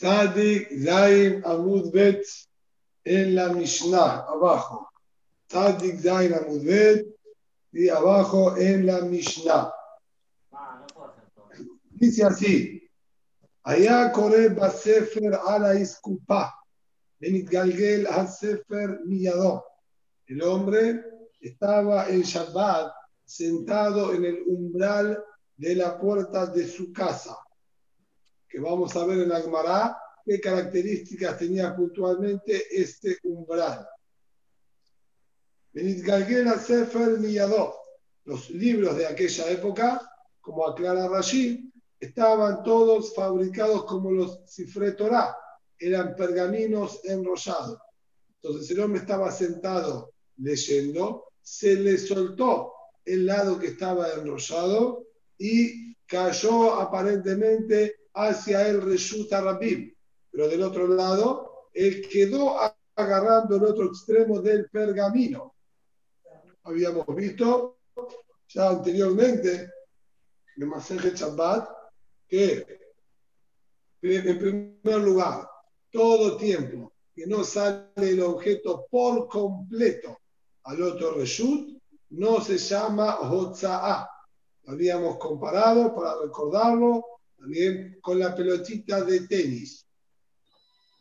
Tzadik Zain Amud Bet en la Mishnah, abajo. Tzadik Zain Amud Bet y abajo en la Mishnah. Dice así. Corre Basefer ala Iskupa. Benitgalgel al Sefer Miyadó. El hombre estaba en Shabbat sentado en el umbral de la puerta de su casa que vamos a ver en la Gemara qué características tenía puntualmente este umbral. Benitgalgela Sefer Miyadó. Los libros de aquella época, como aclara Rashid, estaban todos fabricados como los cifre Torah, eran pergaminos enrollados. Entonces el hombre estaba sentado leyendo, se le soltó el lado que estaba enrollado y cayó aparentemente hacia el Reshut Rabim. Pero del otro lado, él quedó agarrando el otro extremo del pergamino. Habíamos visto ya anteriormente en Maseje Shabbat que, en primer lugar, todo tiempo que no sale el objeto por completo al otro Reshut, no se llama Hotza'a. Habíamos comparado para recordarlo también con la pelotita de tenis.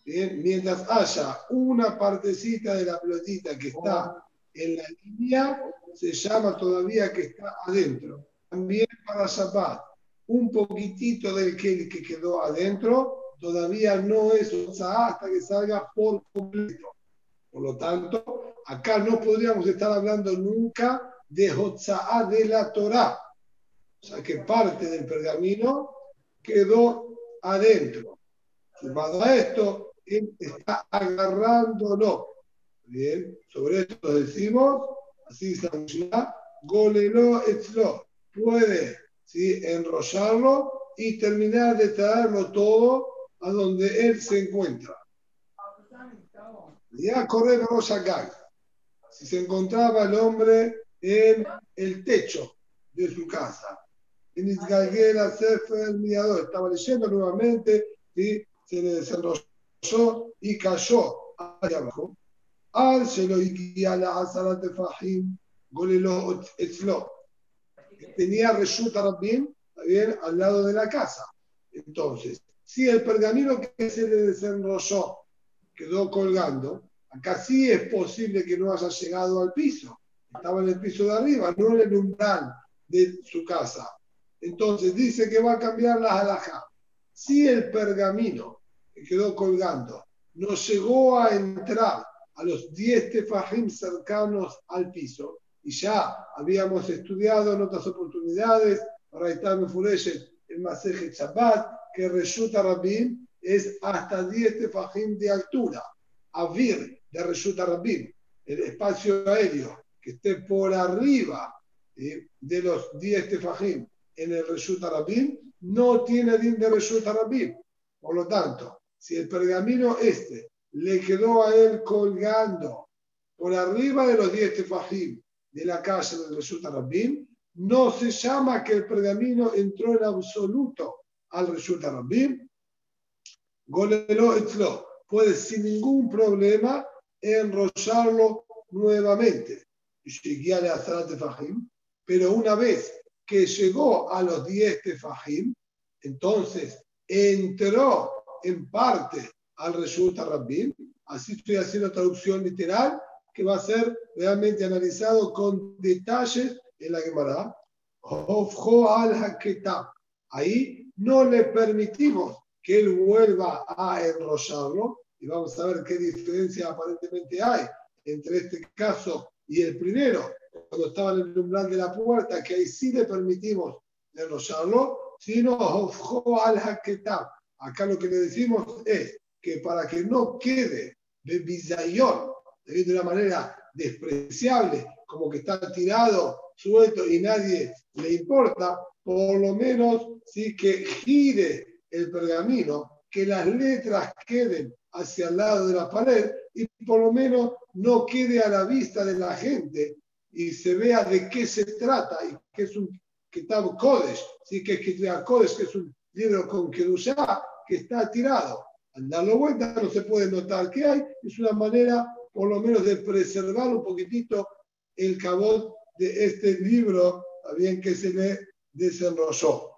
Bien, mientras haya una partecita de la pelotita que está en la línea, se llama todavía que está adentro. También para Shabbat, un poquitito del que, que quedó adentro todavía no es hasta que salga por completo. Por lo tanto, acá no podríamos estar hablando nunca de Hotza'á de la Torah. O sea que parte del pergamino quedó adentro. Sumado a esto, él está agarrándolo. Bien, sobre esto decimos, así llama, golelo etzlo. Puede ¿sí? enrollarlo y terminar de traerlo todo a donde él se encuentra. Ya corre Gag. Si se encontraba el hombre en el techo de su casa Estaba leyendo nuevamente y se le desenrolló y cayó allá abajo. Al guía la Azarat de Fahim, Golelo Etzlo. Tenía Reshuta Rabbin, bien, al lado de la casa. Entonces, si el pergamino que se le desenrolló quedó colgando, acá sí es posible que no haya llegado al piso. Estaba en el piso de arriba, no en el umbral de su casa. Entonces dice que va a cambiar la halajá. Si el pergamino que quedó colgando no llegó a entrar a los 10 tefajim cercanos al piso, y ya habíamos estudiado en otras oportunidades, para estar el Maseje Shabbat, que Reshuta Rabin es hasta 10 tefajim de altura. Avir de Reshuta Rabin, el espacio aéreo que esté por arriba de los 10 tefajim en el Reshut Arabim, no tiene din de Reshut Arabim. Por lo tanto, si el pergamino este le quedó a él colgando por arriba de los 10 tefajim de la calle del Reshut Arabim, no se llama que el pergamino entró en absoluto al Reshut Arabim. Golelo. Puede sin ningún problema enrollarlo nuevamente. Pero una vez que llegó a los 10 tefajim, entonces entró en parte al resulta Rabbim. Así estoy haciendo traducción literal que va a ser realmente analizado con detalles en la Gemara. Ahí no le permitimos que él vuelva a enrollarlo y vamos a ver qué diferencia aparentemente hay entre este caso y el primero cuando estaba en el umbral de la puerta, que ahí sí le permitimos enrollarlo, sino al haketab. Acá lo que le decimos es que para que no quede de bizayón, de una manera despreciable, como que está tirado, suelto y nadie le importa, por lo menos sí que gire el pergamino, que las letras queden hacia el lado de la pared y por lo menos no quede a la vista de la gente y se vea de qué se trata y que es un Kitab Kodesh, ¿sí? que Kitab Kodesh, que es un libro con Kedushá que está tirado. Al darlo vuelta no se puede notar qué hay, es una manera por lo menos de preservar un poquitito el cabot de este libro, también que se le desenrolló.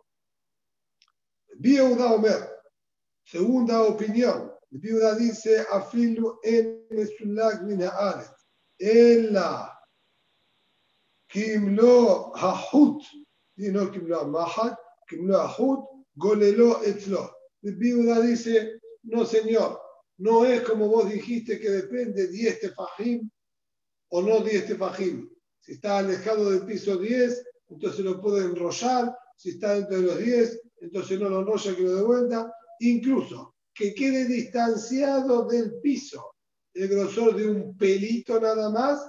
Viuda Omer, segunda opinión. Viuda dice, afilu en mesulag min hahut, y no kimlo mahat, kimlo hahut, golelo etzlo. Viuda dice, no señor, no es como vos dijiste que depende 10 tefajim o no 10 tefajim. Si está alejado del piso 10, entonces lo puede enrollar. Si está dentro de los 10, entonces no lo enrolla que lo de vuelta. Incluso que quede distanciado del piso el grosor de un pelito nada más,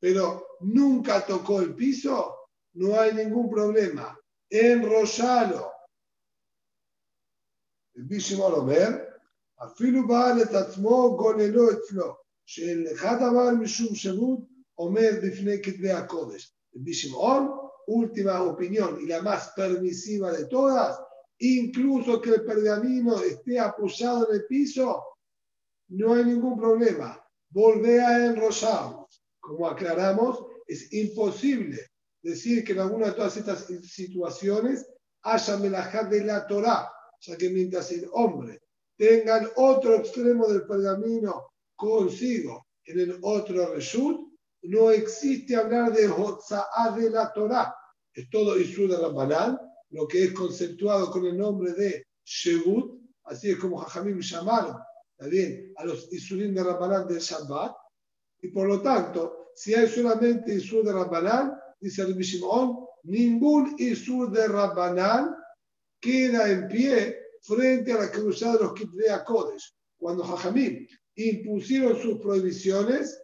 pero nunca tocó el piso, no hay ningún problema. Enrollalo. El lo ver אפילו בעל את עצמו גוללו אצלו, שאחד דבר משום שירות עומד בפני כתבי הקודש. רבי שמעון, última opinión y la más permisiva de todas, incluso que el pergamino esté apoyado en el piso, no hay ningún problema. Volvé a enrollarlo. Como aclaramos, es imposible decir que en alguna de todas estas situaciones haya melajá de la Torah, ya que mientras el hombre tengan otro extremo del pergamino consigo en el otro reshut, no existe hablar de Hotza'ah de la Torah. Es todo Isur de Rabbanán, lo que es conceptuado con el nombre de Shebut, así es como Jajamim llamaron también a los Isurim de Rabbanán del Shabbat. Y por lo tanto, si hay solamente Isur de Rabbanán, dice el Shimon, ningún Isur de Rabbanán queda en pie frente a la cruzada de los Kitvea Kodesh. Cuando Jajamim impusieron sus prohibiciones,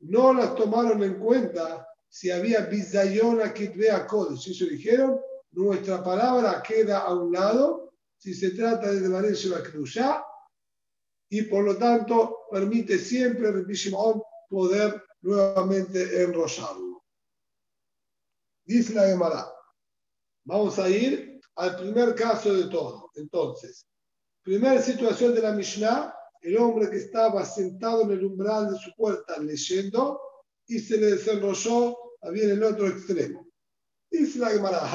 no las tomaron en cuenta si había Bizayona a Kitvea Kodesh. Ellos dijeron, nuestra palabra queda a un lado si se trata de devanecer la cruzada y por lo tanto permite siempre el Shimon poder nuevamente enrollarlo. Dice la Gemara, vamos a ir al primer caso de todo. Entonces, primera situación de la Mishnah, el hombre que estaba sentado en el umbral de su puerta leyendo y se le desenrolló había en el otro extremo. Dice la Gemara,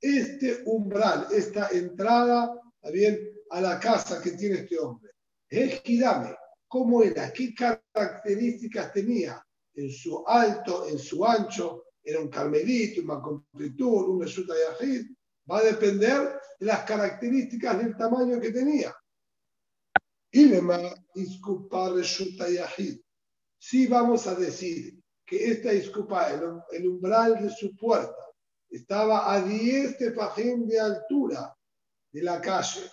este umbral, esta entrada bien, a la casa que tiene este hombre, Ejidame, ¿cómo era? ¿Qué características tenía en su alto, en su ancho, era un carmelito, un completud, un resulta yahid, va a depender de las características del tamaño que tenía. Y iskupa resulta yahid. Si vamos a decir que esta iskupa, el, umbral de su puerta, estaba a 10 tefajín de altura de la calle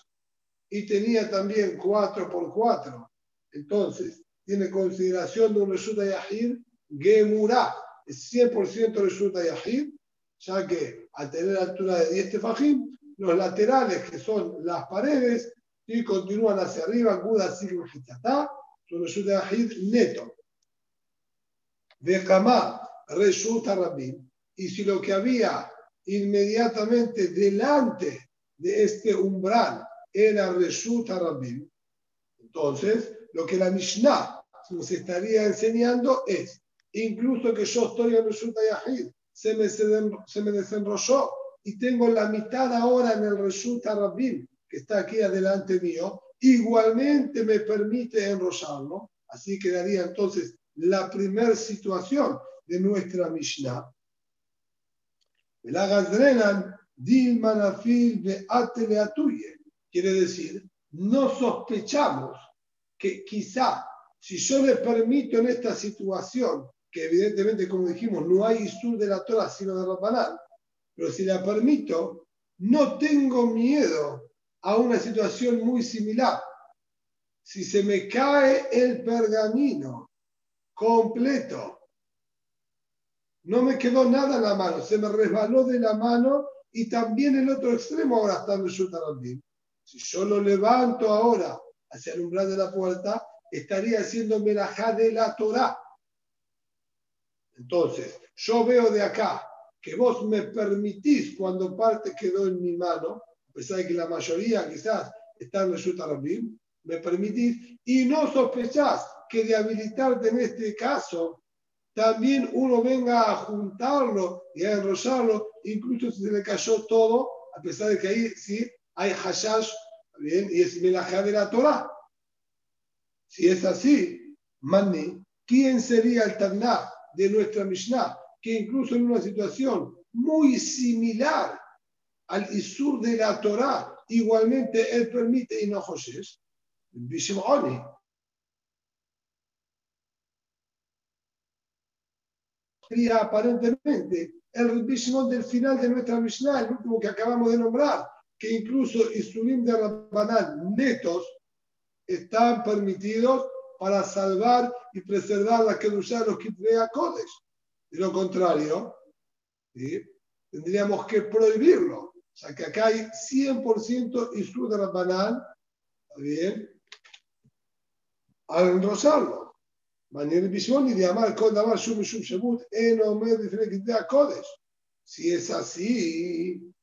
y tenía también 4 por 4 entonces tiene consideración de un resulta yahid, gemurá, es 100% resulta yahid, ya que al tener altura de 10 tefajim, los laterales, que son las paredes, y continúan hacia arriba, Guda Sigma Hitatá, son resulta yahid neto. De Kamá, resulta rabim. Y si lo que había inmediatamente delante de este umbral era resulta rabim, entonces lo que la Mishnah nos estaría enseñando es incluso que yo estoy en Resulta Yahid, se me, se me desenrolló y tengo la mitad ahora en el Resulta Rabin, que está aquí adelante mío, igualmente me permite enrollarlo. Así quedaría entonces la primera situación de nuestra Mishnah. Quiere decir, no sospechamos que quizá si yo le permito en esta situación que evidentemente, como dijimos, no hay Isur de la Torah sino de Rabbanán, pero si la permito, no tengo miedo a una situación muy similar. Si se me cae el pergamino completo, no me quedó nada en la mano, se me resbaló de la mano y también el otro extremo ahora está en el Si yo lo levanto ahora hacia el umbral de la puerta, estaría haciendo melajá de la Torah entonces, yo veo de acá que vos me permitís cuando parte quedó en mi mano, a pesar de que la mayoría quizás está en Reshut me permitís, y no sospechás que de habilitarte en este caso, también uno venga a juntarlo y a enrollarlo, incluso si se le cayó todo, a pesar de que ahí sí hay hashash, y es melajá de la Torah. Si es así, Mani, ¿quién sería el Taná de nuestra Mishnah? Que incluso en una situación muy similar al Isur de la Torah, igualmente él permite y no Josés, Bishimoni. Sería aparentemente el Bishimon del final de nuestra Mishnah, el último que acabamos de nombrar, que incluso Isurim de Rabbanán netos están permitidos para salvar y preservar la que de los a Kodesh. De lo contrario, tendríamos que prohibirlo. O sea que acá hay 100% Isur de Rabbanán, bien? Al enrosarlo. Mañana visión y de amar con Damar Shum Shum Shemut en Omer a Kodesh. Si es así,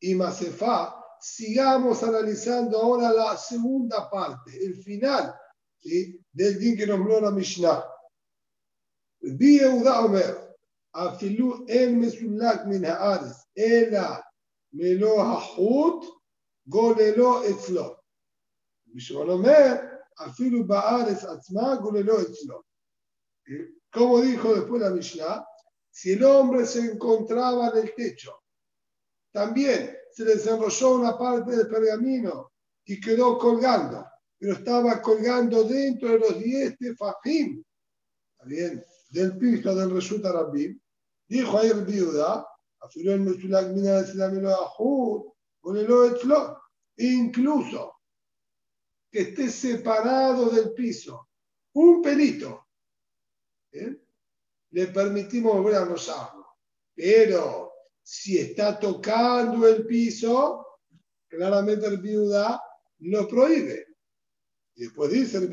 y Masefa, sigamos analizando ahora la segunda parte, el final ¿sí? del din que nombró la Mishnah. Vi Yehuda Omer, min haaretz, ela golelo etzlo. Atzma, golelo etzlo. Como dijo después la Mishnah, si el hombre se encontraba en el techo, también se desenrolló una parte del pergamino y quedó colgando, pero estaba colgando dentro de los diez tefajim, bien, del piso del Resulta Rabbi. Dijo ahí el viuda, incluso que esté separado del piso, un pelito, le permitimos volver a rozarlo. Pero si está tocando el piso, claramente el viuda lo prohíbe. Y después dice el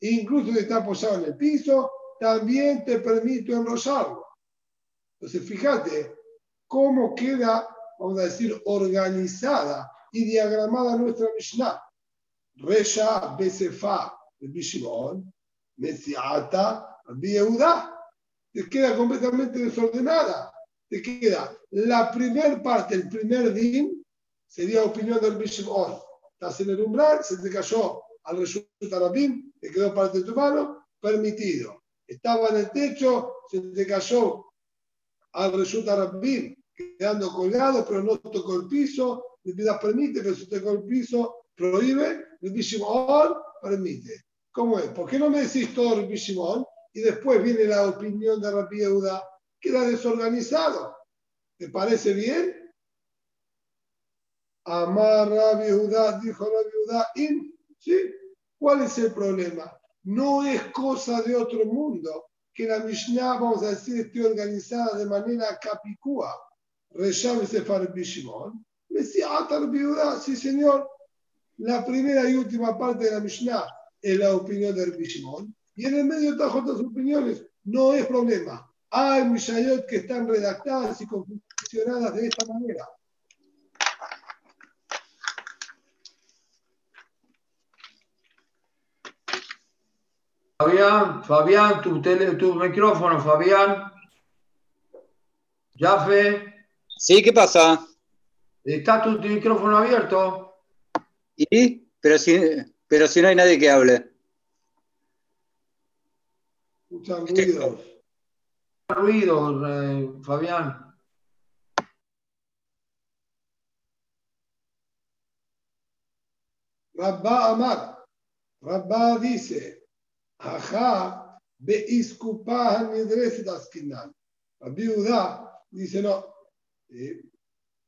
incluso si está apoyado en el piso, también te permito enrollarlo. Entonces, fíjate cómo queda, vamos a decir, organizada y diagramada nuestra Mishnah. Resha Besefa, el Bishimon, Mesiata, Yehuda te queda completamente desordenada. Te queda la primera parte, el primer din, sería opinión del Bishop Estás en el umbral, se te cayó al resultado Rabim, te quedó parte de tu mano, permitido. Estaba en el techo, se te cayó al resultado Rabim, quedando colgado, pero no tocó el piso. Le pidas permite, pero si tocó el piso, prohíbe. El Bishop permite. ¿Cómo es? ¿Por qué no me decís todo el Bishop y después viene la opinión de Rabbi Yehuda, queda desorganizado. ¿Te parece bien? Amar Rabbi Yehuda, dijo Rabbi Yehuda, ¿sí? ¿Cuál es el problema? No es cosa de otro mundo que la Mishnah, vamos a decir, esté organizada de manera capicúa. Resham Sefar Bishimon. Me decía, Yehuda, sí señor. La primera y última parte de la Mishnah es la opinión de Bishimon y en el medio de otras opiniones. No es problema. Hay Mishayot que están redactadas y confeccionadas de esta manera. Fabián, Fabián, tu, tu micrófono, Fabián. Jafe. Sí, ¿qué pasa? ¿Está tu, micrófono abierto? ¿Y? Pero si, pero si no hay nadie que hable. Escuchan ruidos. Ruidos, eh, Fabián. Rabba Amar. Rabba dice, Ajá, be iskupa nidreset askinan. Rabbi Udá dice no.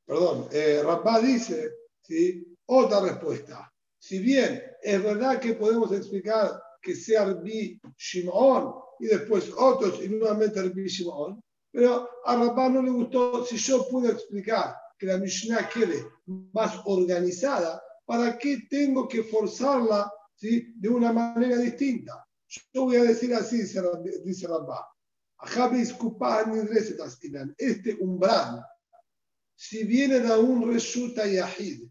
Perdón, eh, Rabba dice, ¿sí? otra respuesta. Si bien es verdad que podemos explicar que sea Rabbi Shimon y después otros y nuevamente el Shimon. Pero a Rabá no le gustó, si yo puedo explicar que la Mishnah quede más organizada, ¿para qué tengo que forzarla ¿sí? de una manera distinta? Yo voy a decir así, dice Rabá. Este umbral si viene de un Reshuta Yahid,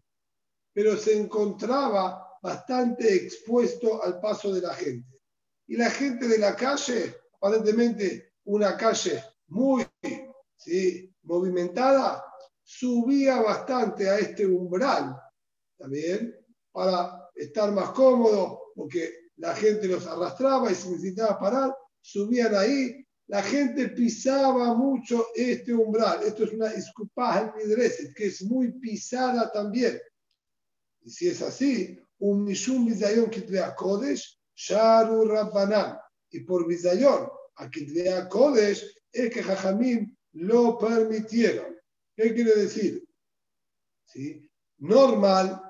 pero se encontraba bastante expuesto al paso de la gente. Y la gente de la calle, aparentemente una calle muy movimentada, subía bastante a este umbral, también, para estar más cómodo, porque la gente los arrastraba y se necesitaba parar, subían ahí, la gente pisaba mucho este umbral. Esto es una escupaja midreset, que es muy pisada también. Y si es así, un mishum bizayon kitvea kodesh, sharu rabbanan. Y por bizayon, a kitvea kodesh, es que jajamim lo permitieron. ¿Qué quiere decir? ¿Sí? Normal,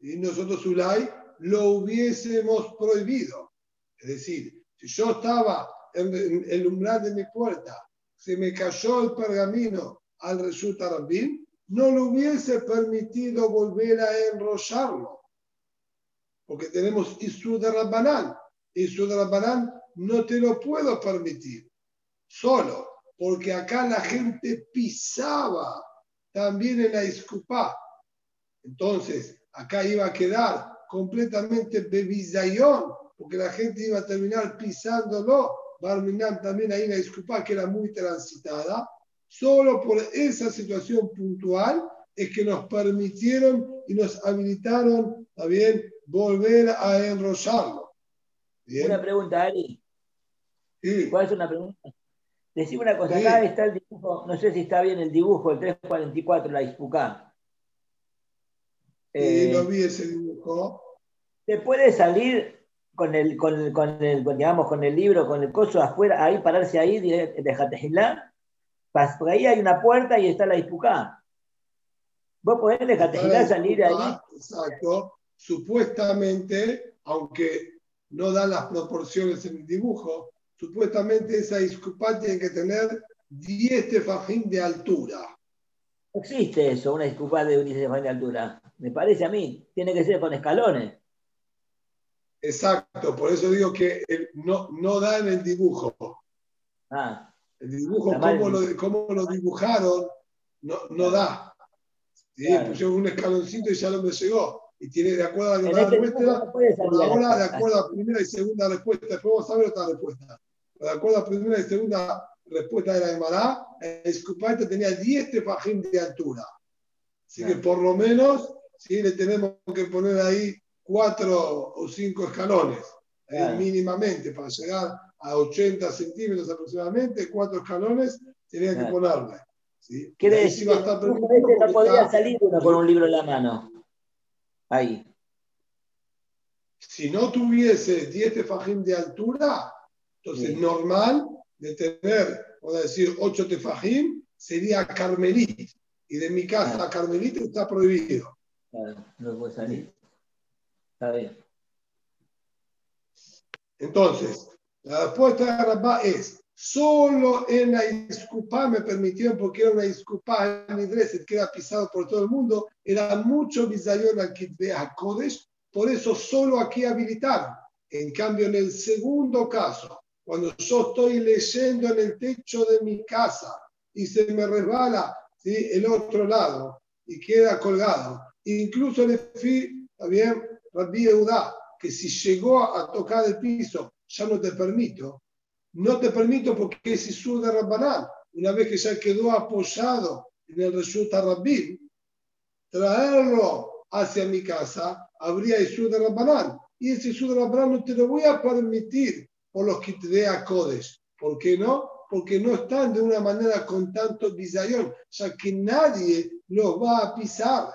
y nosotros, Ulay, lo hubiésemos prohibido. Es decir, si yo estaba en, el umbral de mi puerta, se me cayó el pergamino al resulta Rabbin, no lo hubiese permitido volver a enrollarlo. Porque tenemos Isur de Rabbanán. Isur de Rabbanán no te lo puedo permitir. Solo porque acá la gente pisaba también en la iscupá. Entonces, acá iba a quedar completamente bebizayón, porque la gente iba a terminar pisándolo Barminan también ahí la disculpa que era muy transitada, solo por esa situación puntual es que nos permitieron y nos habilitaron también volver a enrollarlo. Una pregunta, Ari. ¿Cuál es una pregunta? Decime una cosa, acá está el dibujo, no sé si está bien el dibujo, el 344, la Ispucá. Sí, eh, no vi ese dibujo. ¿Te puede salir con el, con, con el, digamos, con el libro, con el coso afuera, ahí pararse ahí, de Jatejilá, porque ahí hay una puerta y está la dispucá. Vos podés de Jatejilá salir ahí. Exacto. Supuestamente, aunque no dan las proporciones en el dibujo, supuestamente esa disculpa tiene que tener 10 tefajín de altura. existe eso, una disculpa de 10 tefajín de altura. Me parece a mí. Tiene que ser con escalones. Exacto, por eso digo que no, no da en el dibujo. Ah. El dibujo, cómo lo, cómo lo, dibujaron, no, no da. ¿Sí? Pusieron un escaloncito y ya no me llegó. Y tiene de acuerdo a la este respuesta, por ahora de acuerdo a primera y segunda respuesta, después vamos a ver otra respuesta. De acuerdo a la primera y segunda respuesta de la Emara, el escupante tenía 10 tefajín de altura. Así que por lo menos, sí, le tenemos que poner ahí cuatro o cinco escalones, eh, mínimamente, para llegar a 80 centímetros aproximadamente, cuatro escalones tenía que ponerle. ¿sí? Quiere decir que no podría salir uno con un libro en la mano. Ahí. Si no tuviese 10 tefajim de altura, entonces normal de tener, vamos a decir, 8 tefajim, sería carmelit. Y de mi casa a carmelit está prohibido. Claro, no puede salir. Está bien. Entonces, la respuesta de Rabá es, solo en la disculpa me permitieron, porque era una disculpa en Idreset que era pisado por todo el mundo, era mucho bisayon al Kitbe Kodesh, por eso solo aquí habilitaron. En cambio, en el segundo caso, cuando yo estoy leyendo en el techo de mi casa y se me resbala ¿sí? el otro lado y queda colgado, incluso le fui, también Rabbi Eudá, que si llegó a tocar el piso, ya no te permito. No te permito porque es Isur de Rabbanán. Una vez que ya quedó apoyado en el Reshuta Rabbi, traerlo hacia mi casa, habría Isur de Rabbanán. Y ese Isur de Rabbanán no te lo voy a permitir por los que te dé a Codes. ¿Por qué no? Porque no están de una manera con tanto bizayón, ya que nadie los va a pisar.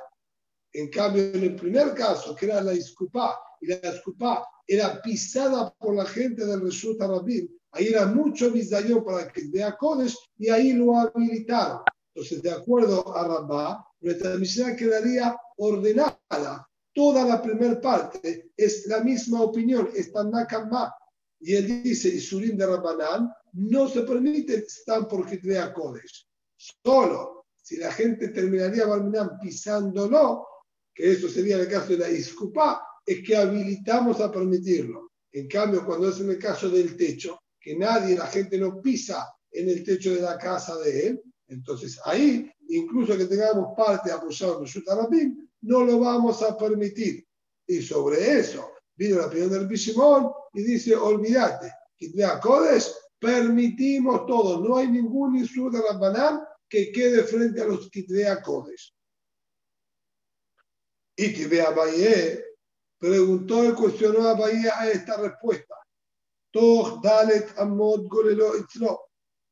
En cambio, en el primer caso, que era la disculpa, y la disculpa era pisada por la gente del Resulta Rabin, ahí era mucho bizayón para que vea Kodesh y ahí lo habilitaron. Entonces, de acuerdo a Rabá, nuestra misión quedaría ordenada. Toda la primera parte es la misma opinión, está Nakama. Y él dice, Isurim de Rabbanán, no se permite estar por vea Kodesh. Solo si la gente terminaría Barminan pisándolo, que eso sería el caso de la disculpa, es que habilitamos a permitirlo. En cambio, cuando es en el caso del techo, que nadie, la gente no pisa en el techo de la casa de él, entonces ahí incluso que tengamos parte apoyado en Reshut Rabim, no lo vamos a permitir. Y sobre eso vino la opinión del Bishimón y dice, olvídate, Kitvea Kodesh, permitimos todo, no hay ningún Isur de Rabbanán que quede frente a los Kitvea Kodesh. Y Kitvea preguntó y cuestionó a Baye a esta respuesta. Dalet Amod Golelo Itzlo.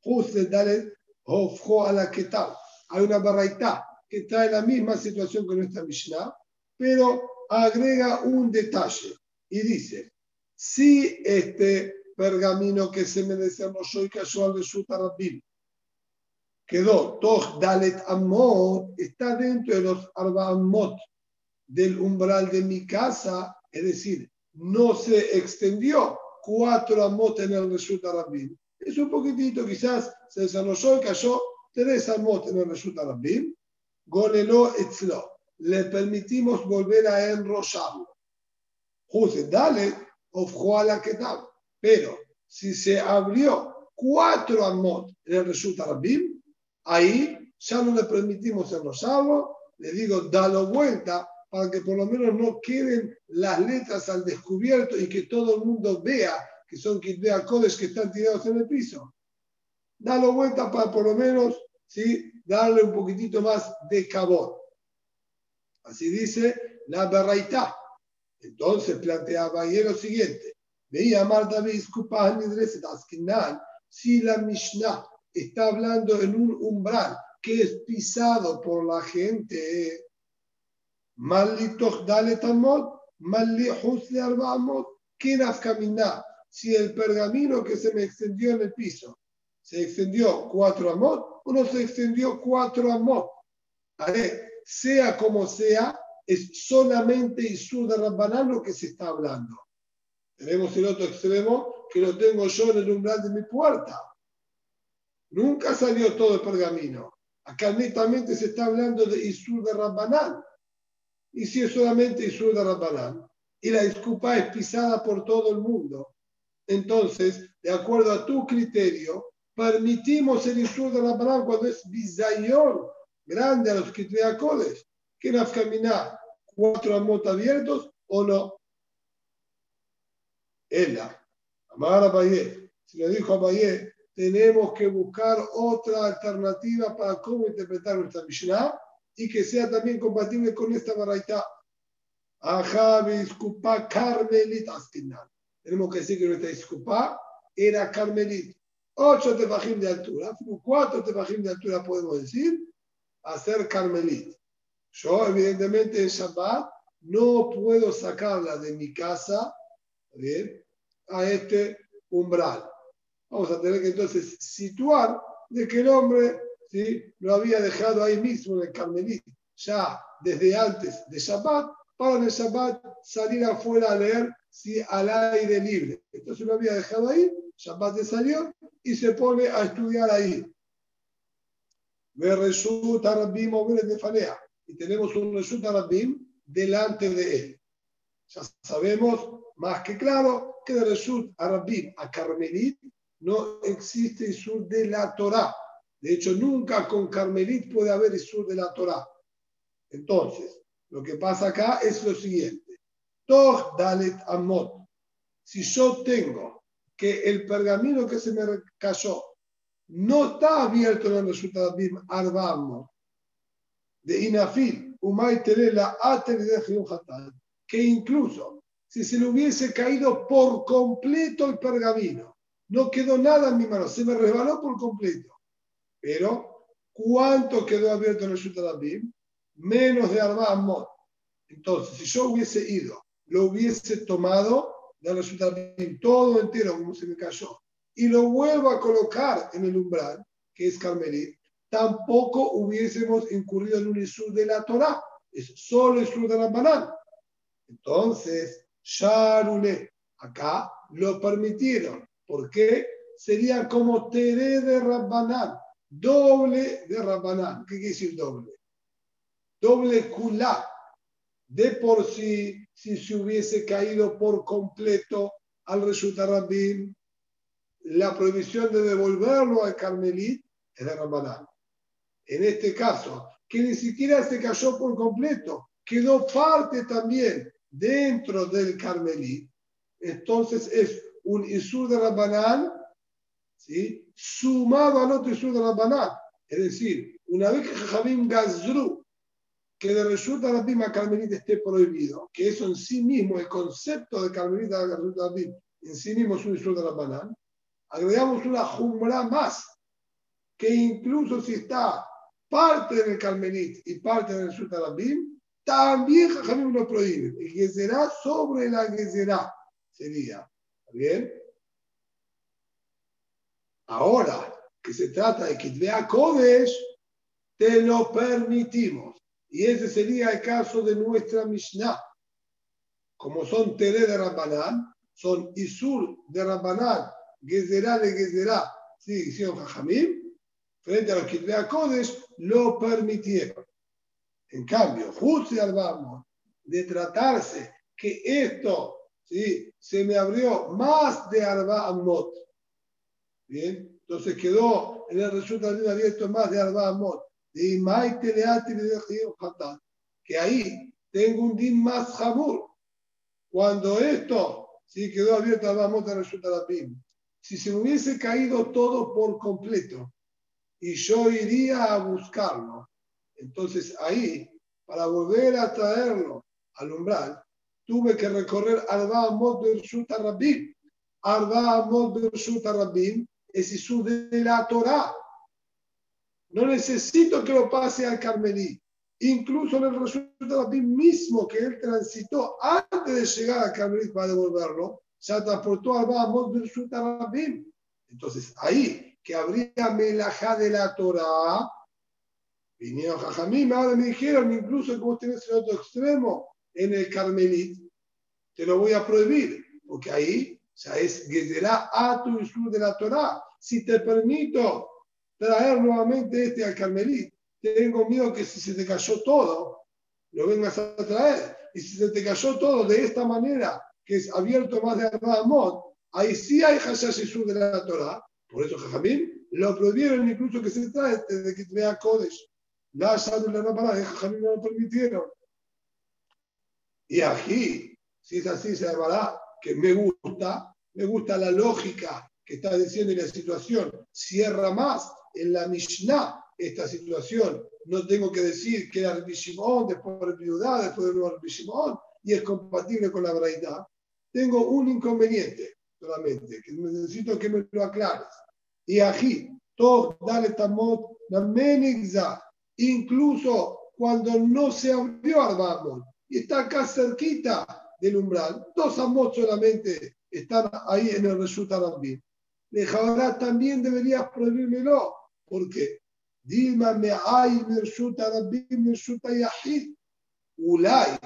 Juste Dalet Hofjo a la Ketab. Hay una barraita que en la misma situación que nuestra Mishnah, pero agrega un detalle y dice, si este pergamino que se me desarrolló y cayó al Reshut Rabim quedó Toch Dalet Amot, está dentro de los Arba Amot del umbral de mi casa, es decir, no se extendió cuatro amot en el Reshut Rabim. Es un poquitito, quizás se desarrolló y cayó tres amot en el Reshut Rabim. Golelo etzlo. Le permitimos volver a enrollarlo. Juse, dale, ofjó la tal. Pero si se abrió cuatro amot en el Reshut Rabim, ahí ya no le permitimos enrollarlo. Le digo, dalo vuelta para que por lo menos no queden las letras al descubierto y que todo el mundo vea que son Kitvea Codes que están tirados en el piso. Dalo vuelta para por lo menos ¿sí? darle un poquitito más de cabot. Así dice la Berraitá. Entonces planteaba ahí lo siguiente. Veía Marta si la Mishnah está hablando en un umbral que es pisado por la gente Malli Dalet Amot, Amot, caminar? Si el pergamino que se me extendió en el piso se extendió cuatro amot o no se extendió cuatro amot. ver, sea como sea, es solamente Isur de Rabbanán lo que se está hablando. Tenemos el otro extremo que lo tengo yo en el umbral de mi puerta. Nunca salió todo el pergamino. Acá netamente se está hablando de Isur de Rabbanán y si es solamente Isur de Rabbanán, y la disculpa es pisada por todo el mundo, entonces, de acuerdo a tu criterio, permitimos el Isur de Rabbanán cuando es bizayon grande a los Kitreacodes, que nos caminar cuatro amot abiertos o no. Ella, Amar a si le dijo a Baye, tenemos que buscar otra alternativa para cómo interpretar nuestra Mishnah y que sea también compatible con esta baraita. Carmelit. Tenemos que decir que nuestra disculpa era Carmelit. Ocho tefajim de altura, cuatro tefajim de altura podemos decir, hacer Carmelit. Yo, evidentemente, en Shabbat no puedo sacarla de mi casa ¿bien? a este umbral. Vamos a tener que entonces situar de que el hombre ¿sí? lo había dejado ahí mismo en el Carmelí, ya desde antes de Shabbat, para en el Shabbat salir afuera a leer ¿sí? al aire libre. Entonces lo había dejado ahí, Shabbat le salió y se pone a estudiar ahí. Y tenemos un Reshut Arabim delante de él. Ya sabemos más que claro que de Reshut Arabim a Carmelit no existe Isur de la Torah. De hecho, nunca con Carmelit puede haber Isur de la Torah. Entonces, lo que pasa acá es lo siguiente. Toch Dalet Amot. Si yo tengo que el pergamino que se me cayó no está abierto en el resultado de Arba de Inafil, Umay Terela, de que incluso si se le hubiese caído por completo el pergamino, no quedó nada en mi mano, se me resbaló por completo pero, ¿cuánto quedó abierto en el Shutarabim? Menos de Arba Entonces, si yo hubiese ido, lo hubiese tomado del Shutarabim todo entero, como se me cayó, y lo vuelvo a colocar en el umbral, que es Carmelit, tampoco hubiésemos incurrido en un Isur de la Torah. Es solo Isur de la banán. Entonces, Sharule, acá lo permitieron. ¿Por qué? Sería como Tere de Rabbanán doble de Rabbanán. ¿Qué quiere decir doble? Doble culá. De por sí, si se hubiese caído por completo al resultar Rabim, la prohibición de devolverlo al Carmelit es de Rabbanán. en este caso, que ni siquiera se cayó por completo, quedó parte también dentro del Carmelí, entonces es un Isur de Rabbanán, ¿sí? Sumado al otro Isur de Rabbanán. Es decir, una vez que Jajamim Gazru, que de resulta Rabim a Carmelita esté prohibido, que eso en sí mismo, el concepto de Carmelita a Rabim, en sí mismo es un Isur de Rabbanán, agregamos una Jumra más, que incluso si está parte del Carmelit y parte del Rabim, también Jajamim lo prohíbe. El que será sobre la que será sería. ¿Bien? Ahora que se trata de que vea Kodesh, te lo permitimos. Y ese sería el caso de nuestra Mishnah. Como son Tere de Rabbanán, son Isur de Rabbanán, Gezerá de Gezerá, sí, hicieron Jajamim, frente a los que vea Kodesh, lo permitieron. En cambio, justo y de tratarse que esto ¿sí? se me abrió más de Arba Amot. Bien, entonces quedó en el resultado de abierto más de Arba Amot. De Maite Leati que ahí tengo un din más jamur. Cuando esto sí quedó abierto Arba Amot en resulta. Si se me hubiese caído todo por completo y yo iría a buscarlo, entonces ahí, para volver a traerlo al umbral, tuve que recorrer Arba Amot Bershut Rabim. Arba Amot Bershut Rabim es Isur de la Torah. No necesito que lo pase al Carmelí. Incluso en el resultado mismo que él transitó antes de llegar al Carmelí para devolverlo, se transportó Arba Amot Bershut Rabim. Entonces ahí, que habría melajá de la Torah, vinieron Jajamim, ahora me dijeron, incluso como tenés el otro extremo, en el Carmelit, te lo voy a prohibir, porque ahí ya es Gezerá a tu de la Torah. Si te permito traer nuevamente este al Carmelit, tengo miedo que si se te cayó todo, lo vengas a traer. Y si se te cayó todo de esta manera, que es abierto más de Ramón, ahí sí hay Hashash de la Torah. Por eso Jajamim lo prohibieron incluso que se trae desde que te vea Kodesh. La la Jajamim no lo permitieron. Y aquí, si es así, se llamará que me gusta, me gusta la lógica que está diciendo en la situación. Cierra más en la Mishnah esta situación. No tengo que decir que era Rabbi Shimon, después Rabbi Judá, después de nuevo Rabbi Shimon, y es compatible con la verdad. Tengo un inconveniente solamente, que necesito que me lo aclares. Y aquí, todo dale tamot, la incluso cuando no se abrió Arbamon, y está acá cerquita del umbral. Dos amos solamente están ahí en el Resulta Rabbi. Lejabará también deberías prohibírmelo, porque Dilma me hay Resulta Rabbi, Resulta Yahid. Ulay,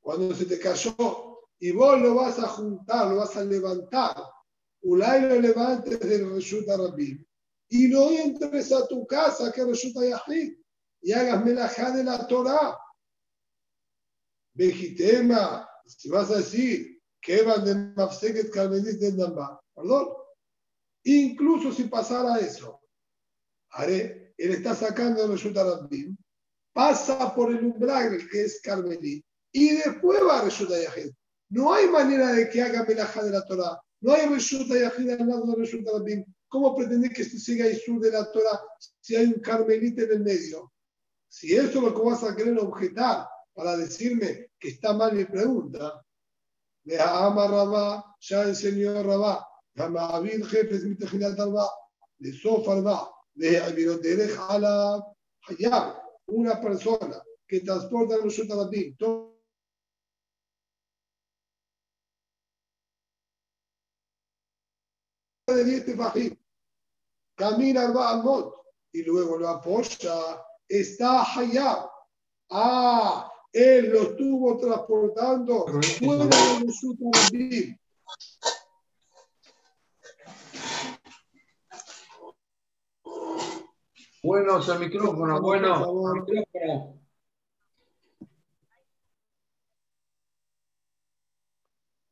cuando se te cayó y vos lo vas a juntar, lo vas a levantar, Ulay lo levantes del Resulta Rabbi y no entres a tu casa que resulta Yahid y hagas melajá de la Torah Vejitema, si vas a decir que van de Mafseket Carmelit de Namba, perdón, incluso si pasara eso, haré, él está sacando el Reshut Arabim, pasa por el umbral que es Carmelit y después va a Reshut Yahid. No hay manera de que haga melaja de la Torah. No hay Reshut Yahid al lado de Reshut. ¿Cómo pretende que esto siga Isur de la Torah si hay un Carmelita en el medio? Si eso es lo que vas a querer objetar para decirme que está mal mi pregunta. De Ama Rabá, ya enseñó Rabá, Abid jefes mi Rabá, de Sofa Rabá, de Abiroterej Ala Hayab, una persona que transporta los Shotarabim, de 10 fajín, camina al Mot y luego lo apoya, está Hayab. Ah, él lo estuvo transportando fuera de su tranvía. Bueno, el micrófono, bueno, micrófono.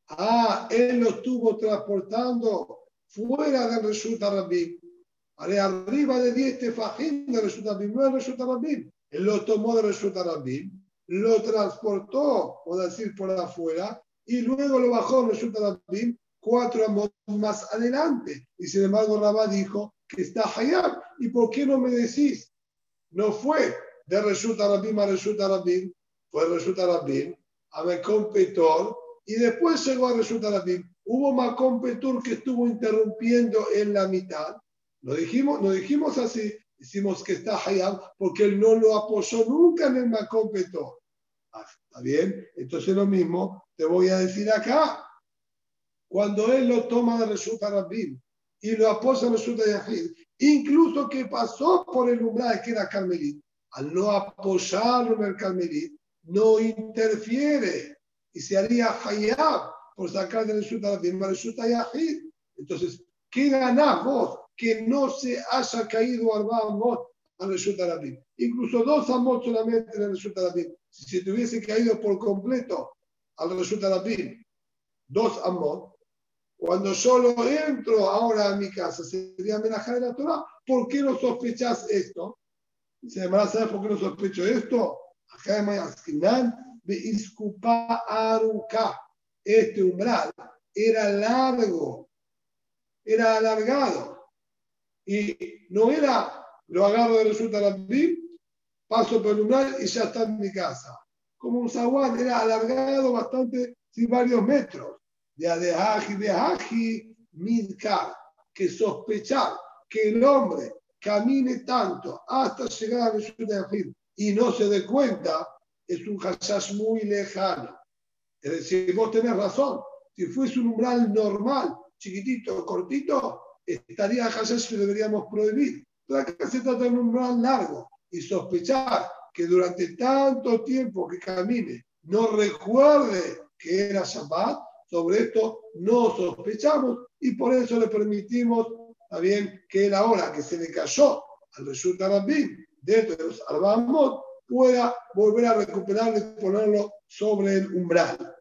Ah, él lo estuvo transportando fuera del Resulta. Haré arriba de 10 tefajín de resulta Rabim, no es resulta. Él lo tomó de resulta lo transportó, o decir, por afuera, y luego lo bajó de resulta cuatro amos más adelante. Y sin embargo, Rabá dijo que está Hayab. ¿Y por qué no me decís? No fue de resulta Rabim a resulta Rabim, fue resulta Rabim a Petor y después llegó a resulta Rabim. Hubo Macom Petor que estuvo interrumpiendo en la mitad. Lo dijimos, no dijimos así, decimos que está Hayab porque él no lo apoyó nunca en el Macom Petor. ¿Está bien? Entonces lo mismo te voy a decir acá. Cuando él lo toma de resulta Rabim y lo apoya en resulta Yahid, incluso que pasó por el umbral que era Carmelit, al no apoyarlo en el Carmelit, no interfiere y se haría Hayab por sacar de resulta Rabim a resulta Yahid. Entonces, ¿qué ganás vos? Que no se haya caído Arba Amot al resulta. Incluso dos Amot solamente en resulta Rabim. Si se hubiese caído por completo al resulta Rabim, dos Amot, cuando solo entro ahora a mi casa, sería amenaza de la Torah. ¿Por qué no sospechás esto? Dice, además, ¿sabes por qué no sospecho esto? Este umbral era largo, era alargado. Y no era, lo agarro de resulta la paso por el umbral y ya está en mi casa. Como un zaguán, era alargado bastante, sí, varios metros de Adehaji, Behaji, Midkar, que sospechar que el hombre camine tanto hasta llegar a Yahid y no se dé cuenta, es un hashash muy lejano. Es decir, vos tenés razón, si fuese un umbral normal, chiquitito, cortito, estaría hashash que deberíamos prohibir. Pero acá se trata de un umbral largo y sospechar que durante tanto tiempo que camine no recuerde que era Shabbat, sobre esto no sospechamos y por eso le permitimos también que él ahora que se le cayó al resulta Rabbi dentro de los Arbamot pueda volver a recuperarlo y ponerlo sobre el umbral.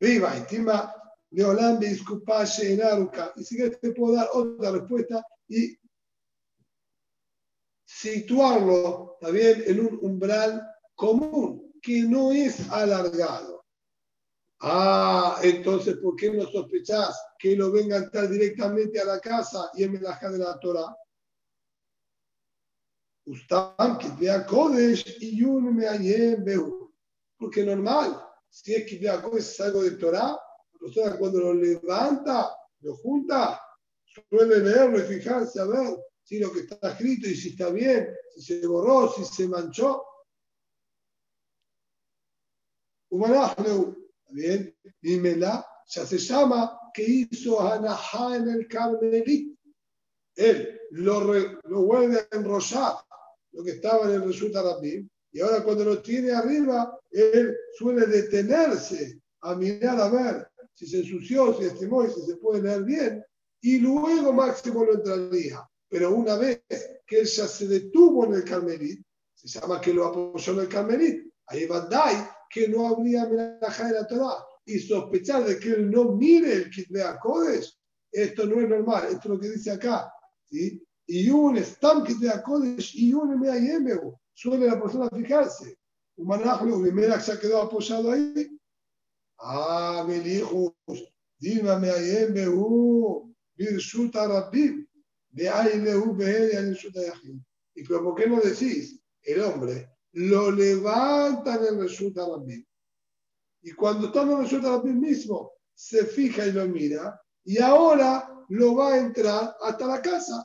Viva, estima Leolambe Iscupache en Aruca. Y si quieres te puedo dar otra respuesta y situarlo también en un umbral común que no es alargado. Ah, entonces, ¿por qué no sospechás que lo venga a entrar directamente a la casa y en la de la Torah? Ustan que vea Kodesh y un me veo. Porque normal, si es que vea Kodesh es algo de Torah, la cuando lo levanta, lo junta, suele leerlo y fijarse a ver si lo que está escrito y si está bien, si se borró, si se manchó. Bien, dímela, ya se llama que hizo Anahá en el Carmelit. Él lo, lo, vuelve a enrollar, lo que estaba en el Resulta Rabim, y ahora cuando lo tiene arriba, él suele detenerse a mirar a ver si se ensució, si estimó y si se puede leer bien, y luego máximo lo entraría. Pero una vez que él ya se detuvo en el Carmelit, se llama que lo apoyó en el Carmelit, ahí va Dai, que no habría melajá de la Torah y sospechar de que él no mire el Kitvea Kodesh, esto no es normal, esto es lo que dice acá. ¿sí? Y un Stam Kitvea Kodesh y un Meayemeu, suele la persona fijarse. Un manajlo, primera se ha quedado apoyado ahí. Ah, Melihus, Dilma Meayemeu, Birshuta Rabim, Birshuta Yahim. ¿Y pero por qué no decís? El hombre lo levantan en resulta Rabbi. Y cuando está en resulta Rabbi mismo, se fija y lo mira, y ahora lo va a entrar hasta la casa.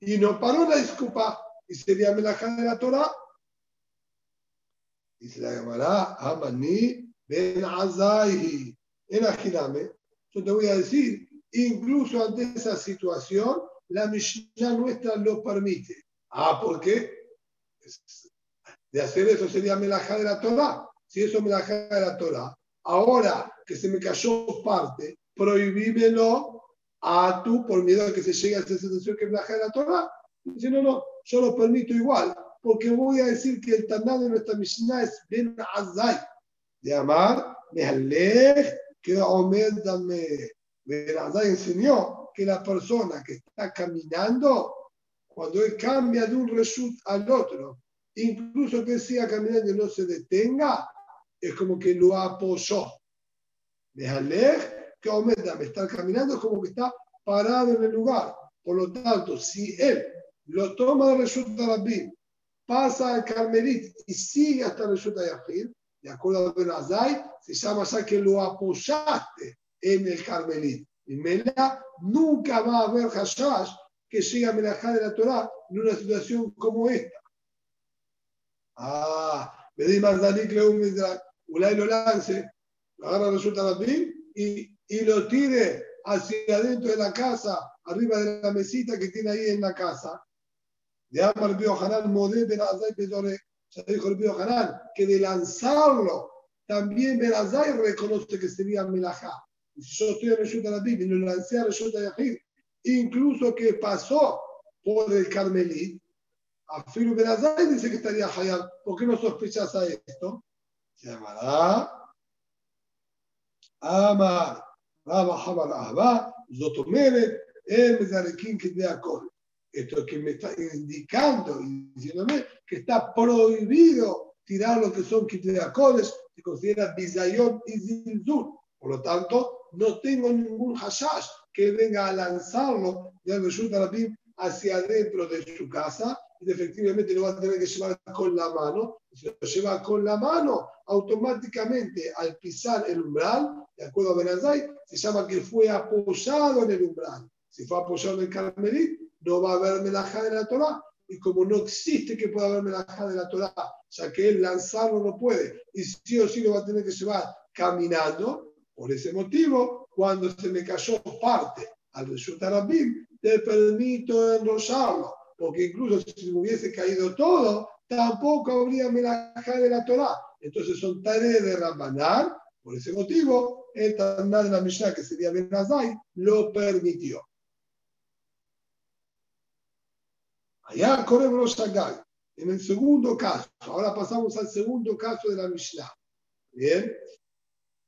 Y no paró la disculpa, y sería melajá de la Torah. Y se la llamará Amani Ben Azaihi. En yo te voy a decir, incluso ante esa situación, la Mishnah nuestra lo permite. Ah, ¿por qué? de hacer eso sería melajá de la Torah. Si eso es melajá de la Torah, ahora que se me cayó parte, prohibímelo a tú por miedo a que se llegue a esa situación que melajá de la Torah. Dice, no, no, yo lo permito igual, porque voy a decir que el Taná de nuestra Mishnah es Ben Azai, de amar, Mehalech, que Omed Dame. Ben Azai enseñó que la persona que está caminando, cuando él cambia de un reshut al otro, incluso que siga caminando y no se detenga, es como que lo apoyó. Dejarle que aumenta, está caminando, es como que está parado en el lugar. Por lo tanto, si él lo toma de Reshut Rabin, pasa al Carmelit y sigue hasta Reshut Yahid, de acuerdo a Benazai, se llama ya que lo apoyaste en el Carmelit. Y Mela nunca va a haber Hashash que llegue a Melajá de la Torah en una situación como esta. Ah, me di Magdanik Leum Ulay lo lance, lo agarra resulta Rabin y, y lo tire hacia adentro de la casa, arriba de la mesita que tiene ahí en la casa. De Amar Pío Hanan, Modé Benazai Pedore. Ya dijo el Pío Hanan que de lanzarlo también Benazai reconoce que sería Melajá. Si yo estoy en Resulta Rabin y lo lancé a Resulta Yahid, incluso que pasó por el Carmelit, a Filu Benazai dice que estaría Hayab. ¿Por qué no sospechas a esto? Se llamará Amar Raba Habar Ahba, Zotomere, El Mezarekin. Esto es que me está indicando y diciéndome que está prohibido tirar lo que son Kidbeakoles, se considera Bizayón y Zilzul. Por lo tanto, no tengo ningún hashash que venga a lanzarlo del Reshut Arabim hacia adentro de su casa y efectivamente lo va a tener que llevar con la mano. Si lo lleva con la mano, automáticamente al pisar el umbral, de acuerdo a Benazai, se llama que fue apoyado en el umbral. Si fue apoyado en el Carmelit, no va a haber melajá de la Torah. Y como no existe que pueda haber melajá de la Torah, ya que él lanzarlo no puede, y sí o sí lo va a tener que llevar caminando, por ese motivo, cuando se me cayó parte al resultar Rabim, te permito enrollarlo, porque incluso si me hubiese caído todo, tampoco habría melajá de la Torah. Entonces son tareas de Rambanar, por ese motivo, el Taná de la Mishnah, que sería Benazai, lo permitió. Allá corremos Shagai. En el segundo caso, ahora pasamos al segundo caso de la Mishnah. Bien,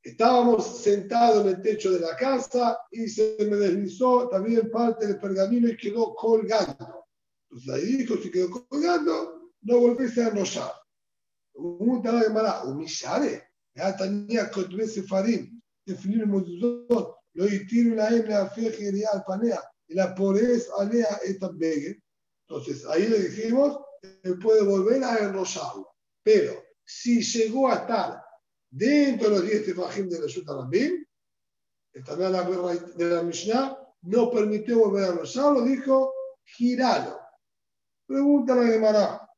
Estábamos sentados en el techo de la casa y se me deslizó también parte del pergamino y quedó colgando. Entonces ahí dijo, si quedó colgando, no volviste a noyar. Un tal Gemara, humillare, ya tenía que cotre sefarim, definir mozuzot, lo hicieron la M, la y al panea, y la pobreza alea esta begue. Entonces ahí le dijimos, él puede volver a enrollarlo. Pero si llegó a estar dentro de los 10 tefajim de Reshut Arabim, también la de la Mishnah no permitió volver a enrollarlo, dijo, giralo. Pregunta la Gemara,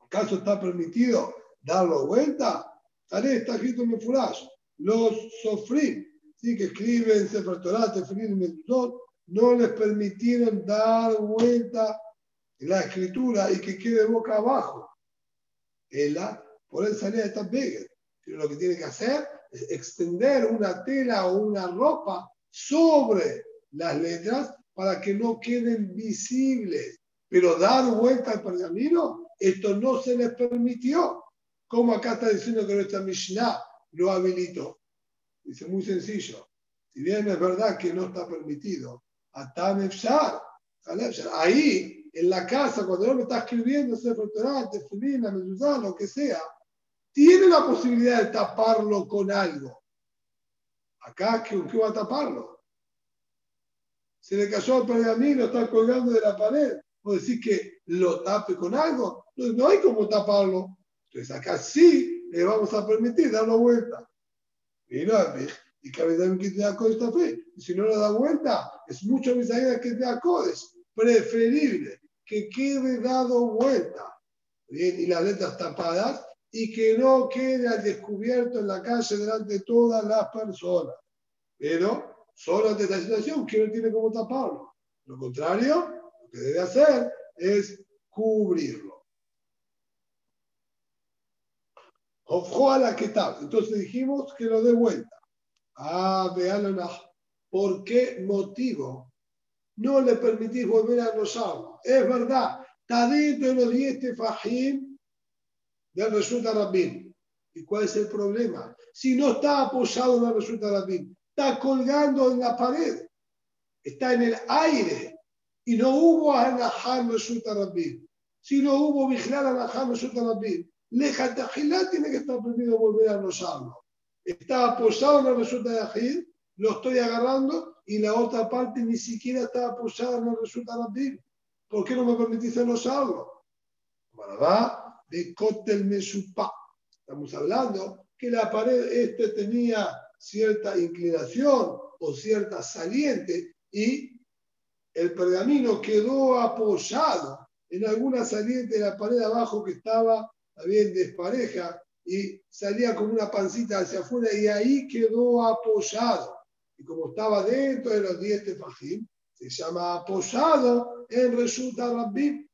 ¿acaso está permitido darlo vuelta? Tal está escrito en Mefurash. Los sofrim, ¿sí? que escriben Sefer Torah, y Mezuzot, no les permitieron dar vuelta la escritura y que quede boca abajo. Ella, por él salía de esta Pero lo que tiene que hacer es extender una tela o una ropa sobre las letras para que no queden visibles. Pero dar vuelta al pergamino, esto no se les permitió. ¿Cómo acá está diciendo que nuestra Mishnah lo habilitó? Dice muy sencillo. Si bien es verdad que no está permitido, ahí en la casa, cuando uno está escribiendo Sefer Torah, Tefilina, Mezuzá, lo que sea, tiene la posibilidad de taparlo con algo. Acá, ¿con qué va a taparlo? Se le cayó el pergamino, está colgando de la pared. ¿O decir que lo tape con algo? No, no hay como taparlo. Entonces acá sí le vamos a permitir darlo vuelta. Y no, y que que te da fe. Y si no lo da vuelta, es mucho más que te da Es preferible que quede dado vuelta. Bien, y las letras tapadas y que no quede al descubierto en la calle delante de todas las personas. Pero solo ante esta situación que no tiene cómo taparlo. Lo contrario, lo que debe hacer es cubrirlo. a la que tal. Entonces dijimos que lo dé vuelta. Ah, vean ¿Por qué motivo no le permitís volver a enrollarlo? Es verdad, está dentro de los 10 tefajim del resulta Rabin. ¿Y cuál es el problema? Si no está apoyado en el resulta Rabin, está colgando en la pared. está en el aire y no hubo Anaham Resulta Rabbi, si no hubo vigilar Anaham Resulta Rabbi, Lejatahilá tiene que estar prohibido volver a rozarlo. Está apoyado en el resulta de Ajid, lo estoy agarrando y la otra parte ni siquiera está apoyada en el resulta Rabbi. ¿Por qué no me permitiste rozarlo? va de Kotel Mesupá. Estamos hablando que la pared este tenía cierta inclinación o cierta saliente y el pergamino quedó apoyado en alguna saliente de la pared abajo que estaba bien despareja y salía como una pancita hacia afuera y ahí quedó apoyado. Y como estaba dentro de los 10 tefajim, se llama apoyado en Resulta Rabbi.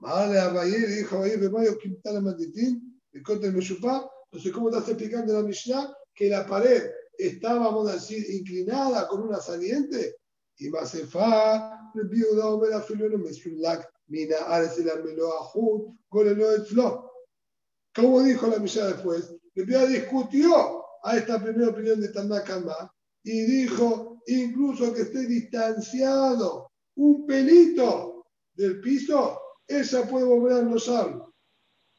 Vale, Abayé dijo Abayé, Bemayo, Quintana Manditín, el corte de Entonces, ¿cómo estás explicando la Mishnah? Que la pared estaba, vamos a decir, inclinada con una saliente. Y Masefa, el viuda Omer Filio, Mesulak, Mina Como dijo la Mishnah después, el discutió a esta primera opinión de Tanakama y dijo, incluso que esté distanciado un pelito del piso, esa puede volver a nosarlo.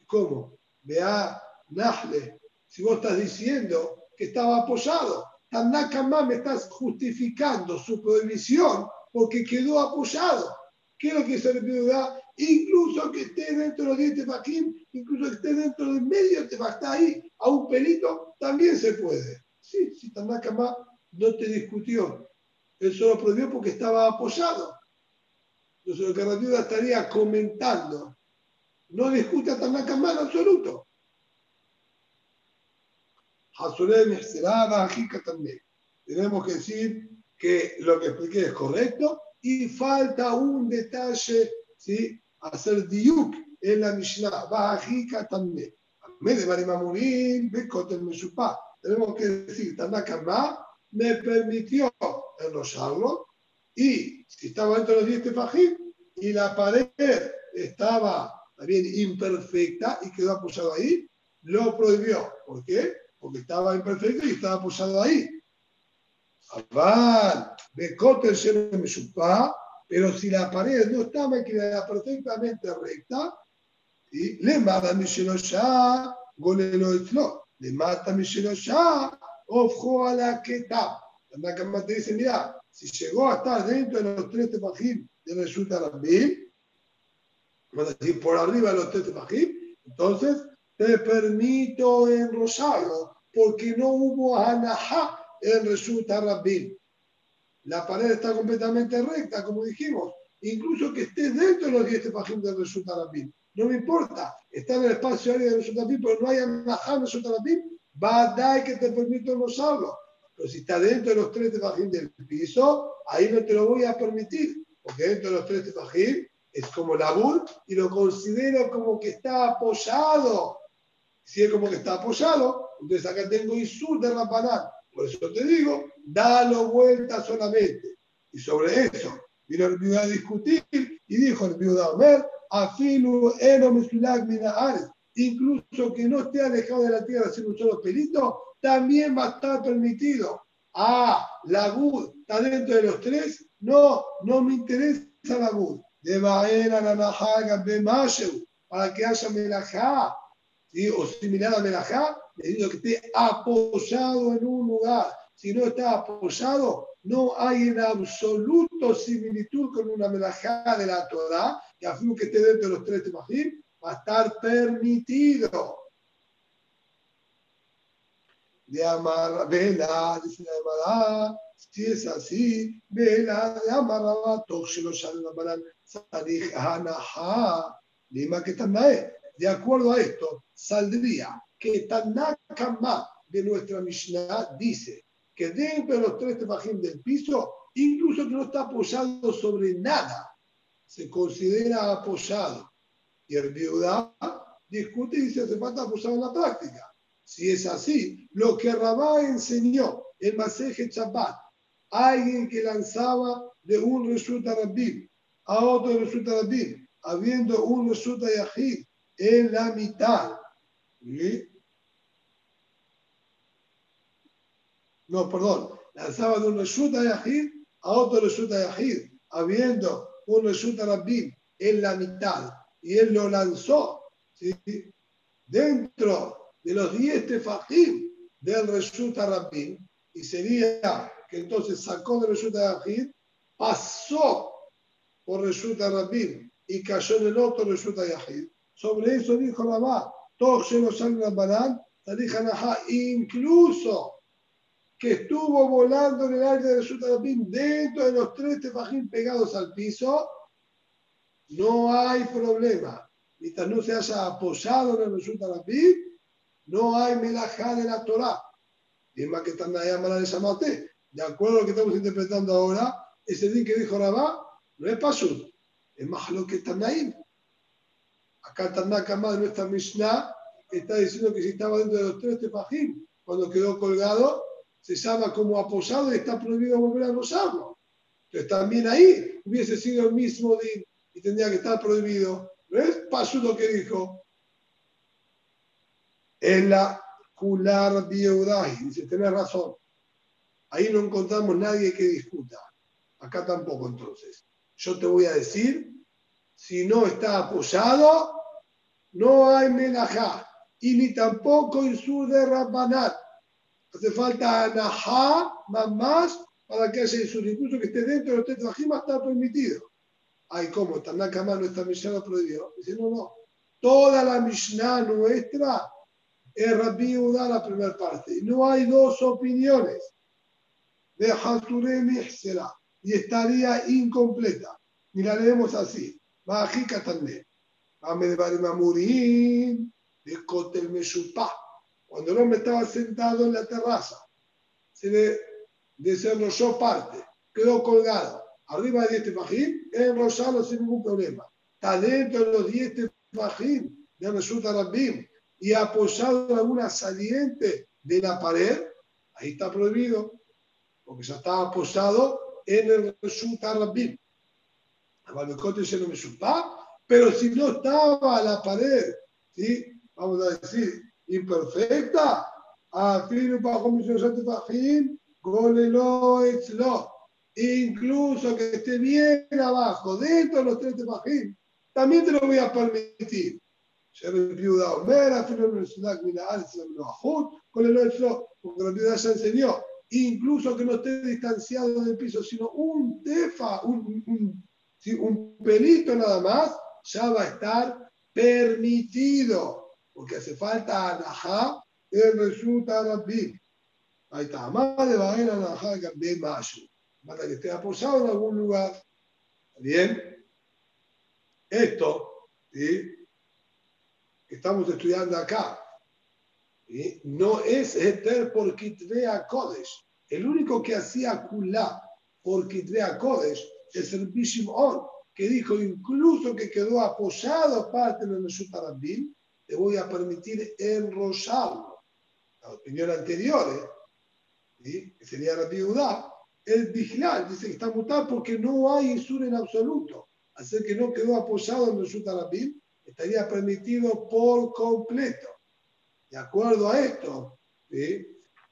¿Cómo? Vea, Nahle, si vos estás diciendo que estaba apoyado, Tanakama me estás justificando su prohibición porque quedó apoyado. ¿Qué es lo que se le pide? Incluso que esté dentro de los 10 tefakim, incluso que esté dentro del medio tefaj, está ahí a un pelito, también se puede. Sí, si Tanakama no te discutió, él solo prohibió porque estaba apoyado. Entonces lo que Radiuda estaría comentando, no discute a Tanakama en absoluto. también. Tenemos que decir que lo que expliqué es correcto y falta un detalle, ¿sí? hacer diuk en la Mishnah, bajika también. Tenemos que decir, Tanakama me permitió enrollarlo y si estaba dentro de los 10 tefajim y la pared estaba también imperfecta y quedó apoyado ahí, lo prohibió. ¿Por qué? Porque estaba imperfecto y estaba apoyado ahí. Aval, Bekotel se me supa, pero si la pared no estaba equilibrada perfectamente recta, y le mata ya, golelo el le mata ya, ojo a la que está. La te dice, mira, si llegó a estar dentro de los tres tefajim de resulta Rabbi, vamos a decir por arriba de los tres tefajim, entonces te permito enrosarlo, porque no hubo anahá en resulta Rabbi. La pared está completamente recta, como dijimos. Incluso que esté dentro de los 10 tefajim del resulta Rabbi. No me importa. Está en el espacio aéreo del resulta Rabbi, pero no hay anahá en resulta Rabbi. Va a dar que te permito usarlo. Pero si está dentro de los tres tefajim del piso, ahí no te lo voy a permitir. Porque dentro de los tres tefajim es como labur y lo considero como que está apoyado. Si es como que está apoyado, entonces acá tengo Isur de Rampanán. Por eso te digo, dalo vuelta solamente. Y sobre eso vino el viuda a discutir y dijo el viuda Omer, afilu eno incluso que no esté alejado de la tierra sin un solo pelito, también va a estar permitido. Ah, la gud está dentro de los tres. No, no me interesa la gud. De Baena, Nanahaga, Bemasheu, para que haya melajá, o similar a melajá, digo que esté apoyado en un lugar. Si no está apoyado, no hay en absoluto similitud con una melajá de la Torah, que afirma que esté dentro de los tres temajim, va a estar permitido. De amar, vela, dice la si es así, vela, de anaha, lima que De acuerdo a esto, saldría que Tanakama de nuestra Mishnah dice que dentro de los tres tefajim del piso, incluso que no está apoyado sobre nada, se considera apoyado. Y el viuda discute y dice, hace falta apoyado en la práctica. Si es así, lo que Rabá enseñó en Maseje Shabbat, alguien que lanzaba de un resulta Rabbim a otro resulta Rabbim, habiendo un resulta Yahid en la mitad, no, perdón, lanzaba de un Reshuta Yahid a otro Reshuta Yahid, habiendo un Reshuta Rabbim en la mitad, y él lo lanzó dentro de los 10 tefajim del Reshuta Rabbim, y sería que entonces sacó de Reshuta Yahid, pasó por Reshuta Rabbim y cayó en el otro Reshuta Yahid. Sobre eso dijo Rabá, todos los Rabbanán, incluso que estuvo volando en el aire de Reshuta Rabbim dentro de los tres tefajim pegados al piso, no hay problema. Mientras no se haya apoyado en el Reshuta Rabbim, no hay melajá de la Torah. Y es más que están allá mala de Samate. De acuerdo a lo que estamos interpretando ahora, ese día que dijo Rabá no es Pashut, es más lo que Tanaim. Acá Tanaka más de nuestra Mishnah está diciendo que si estaba dentro de los tres tefajim, cuando quedó colgado, se llama como aposado y está prohibido volver a rozarlo. Entonces también ahí hubiese sido el mismo din y tendría que estar prohibido. ¿No es Pashut lo que dijo? En la Kular Bieudahi, dice, tenés razón. Ahí no encontramos nadie que discuta. Acá tampoco entonces. Yo te voy a decir, si no está apoyado, no hay menajá. Y ni tampoco sur de Rabbanat. Hace falta anajá, más más, para que haya insur. Incluso que esté dentro de los tetrajimas está permitido. Ay, ¿cómo? Tanaka no está Mishnah prohibido. Dice, no, no. Toda la Mishnah nuestra es Rabbi Udá la primera parte. Y no hay dos opiniones de Haturemi será y estaría incompleta. Y la leemos así. Mágica también. de Kotel Meshupá. Cuando el hombre estaba sentado en la terraza, se le desarrolló parte, quedó colgado. Arriba de este fajín, enrollado sin ningún problema. Está dentro de los 10 fajín de Resulta Rabbim y apoyado en alguna saliente de la pared, ahí está prohibido, porque ya está apoyado en el Rabbim. Pero si no estaba la pared, ¿sí? vamos a decir, imperfecta, incluso que esté bien abajo, dentro de los tres tefajim, también te lo voy a permitir. Porque la viuda ya enseñó, incluso que no esté distanciado del piso, sino un tefa, un, un, pelito nada más, ya va a estar permitido, porque hace falta anajá en resulta rabbi. Ahí está, más de vaina anajá de mayo. Para que esté aposado en algún lugar. ¿Bien? Esto, ¿sí? Estamos estudiando acá, no es Eter por Kitvea Kodesh. El único que hacía Kulá por Kitvea Kodesh es el Bishim On, que dijo incluso que quedó apoyado parte de Neshut Rabbim, te voy a permitir enrollarlo. La opinión anterior, ¿eh? que sería Rabbi Udá, el Biglan dice que está mutado porque no hay Isur en absoluto. Así que no quedó apoyado en Neshut Rabbim, estaría permitido por completo. De acuerdo a esto,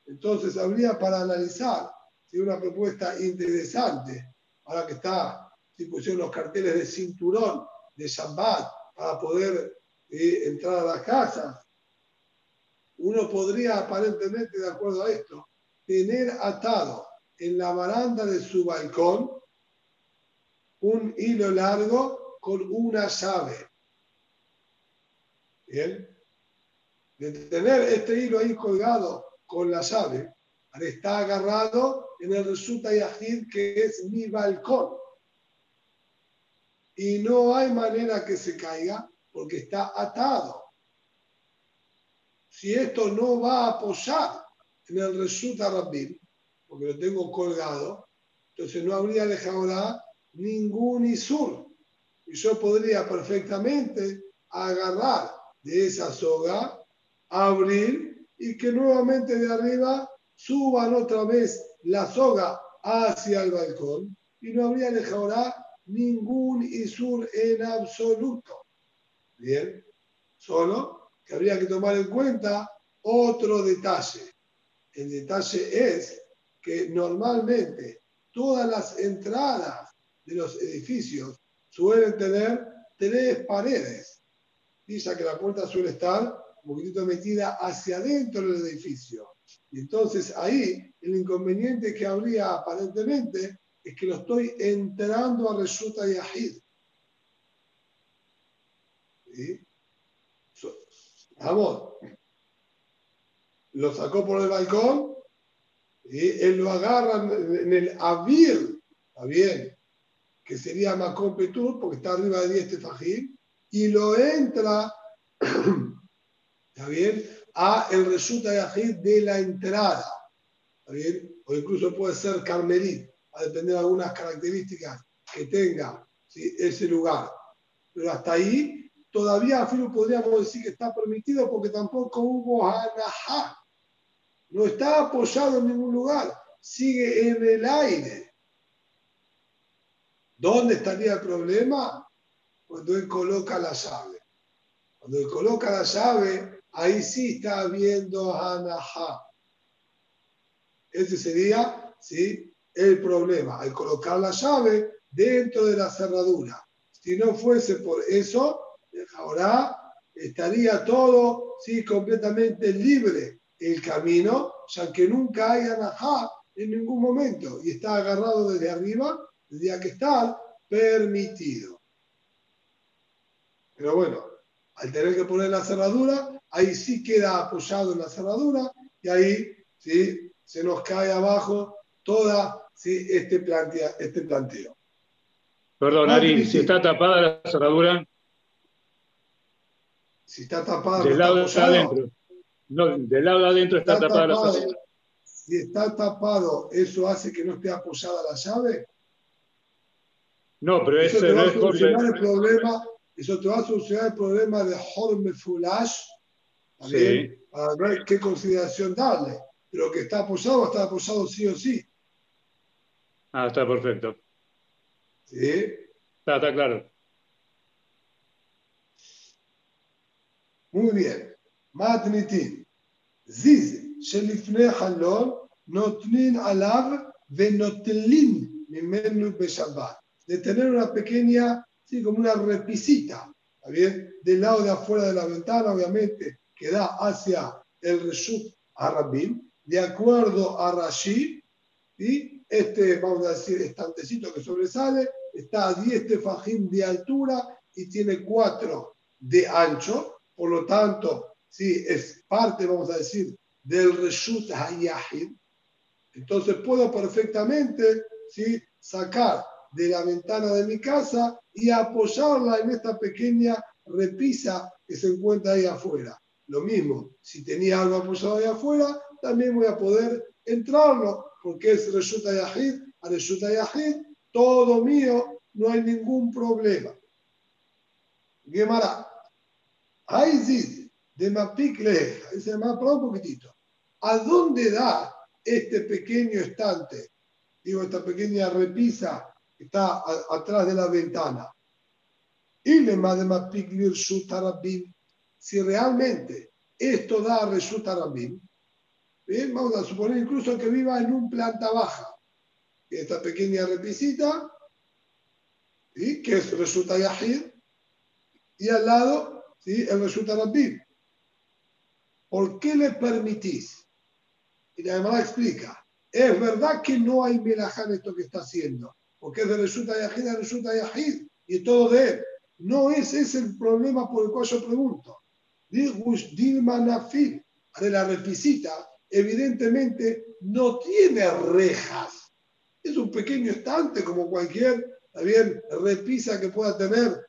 entonces habría para analizar si una propuesta interesante, ahora que está, si pusieron los carteles de cinturón de Shabbat para poder entrar a las casas, uno podría aparentemente, de acuerdo a esto, tener atado en la baranda de su balcón un hilo largo con una llave Bien. De tener este hilo ahí colgado con la llave, está agarrado en el resulta yajid que es mi balcón. Y no hay manera que se caiga porque está atado. Si esto no va a apoyar en el resulta rabbin, porque lo tengo colgado, entonces no habría dejado ningún isur. Y yo podría perfectamente agarrar de esa soga, abrir y que nuevamente de arriba suban otra vez la soga hacia el balcón y no habría dejado ningún isur en absoluto. Bien, solo que habría que tomar en cuenta otro detalle. El detalle es que normalmente todas las entradas de los edificios suelen tener tres paredes. Dice que la puerta suele estar un poquitito metida hacia adentro del edificio. Y entonces ahí el inconveniente que habría aparentemente es que lo estoy entrando a Resulta Yahid. ¿Sí? Vamos, lo sacó por el balcón y él lo agarra en el avir, está bien, que sería Petur, porque está arriba de 10 tefajim, y lo entra, está bien, a el resulta de la entrada, está bien, o incluso puede ser carmelit, a depender de algunas características que tenga ese lugar. Pero hasta ahí todavía podríamos decir que está permitido porque tampoco hubo anahá. No está apoyado en ningún lugar, sigue en el aire. ¿Dónde estaría el problema? Cuando él coloca la llave. Cuando él coloca la llave, ahí sí está habiendo anahá. Ese sería ¿sí? el problema, al colocar la llave dentro de la cerradura. Si no fuese por eso, ahora estaría todo ¿sí? completamente libre el camino, ya que nunca hay anajá en ningún momento y está agarrado desde arriba, tendría que estar permitido. Pero bueno, al tener que poner la cerradura, ahí sí queda apoyado en la cerradura y ahí ¿sí? se nos cae abajo toda ¿sí? este, plantea, este planteo. Perdón, Ari, si está tapada la cerradura. Si está tapada, del lado de adentro. No, del lado de adentro está, tapada la cerradura. Si está tapado, ¿eso hace que no esté apoyada la llave? No, pero eso ese te va no a es el problema eso te va a solucionar el problema de Horme Fulash. Sí. A ver qué consideración darle. Pero que está apoyado, está apoyado sí o sí. Ah, está perfecto. Sí. Está, claro. Muy bien. Matnitin. Ziz, Shelifne Halor, Notlin Alav, Venotlim, Mimenu Beshabbat. De tener una pequeña sí, como una repisita, ¿está bien? Del lado de afuera de la ventana, obviamente, que da hacia el Reshut Arabim, de acuerdo a Rashi, y este, vamos a decir, estantecito que sobresale, está a 10 tefajim de altura y tiene 4 de ancho, por lo tanto, sí, es parte, vamos a decir, del Reshut Hayahid. Entonces puedo perfectamente ¿sí? sacar de la ventana de mi casa y apoyarla en esta pequeña repisa que se encuentra ahí afuera. Lo mismo, si tenía algo apoyado ahí afuera, también voy a poder entrarlo, porque es Reshut Hayahid, a Reshut Hayahid, todo mío, no hay ningún problema. Gemara, Aizid, de Mapik Leja, dice más para un poquitito. ¿A dónde da este pequeño estante? Digo, esta pequeña repisa está a- atrás de la ventana. Y le de Mapik Lirshut Arabim. Si realmente esto da a Reshut Arabim, bien, vamos a suponer incluso que viva en un planta baja. Esta pequeña repisita, ¿sí? que es Reshut Yahid, y al lado, ¿sí? el Reshut Arabim. ¿Por qué le permitís? Y la Gemara explica, es verdad que no hay melajá en esto que está haciendo, porque es de resulta yahid a resulta yahid, y todo de él. No es ese el problema por el cual yo pregunto. De la repisita, evidentemente no tiene rejas. Es un pequeño estante como cualquier, bien, repisa que pueda tener,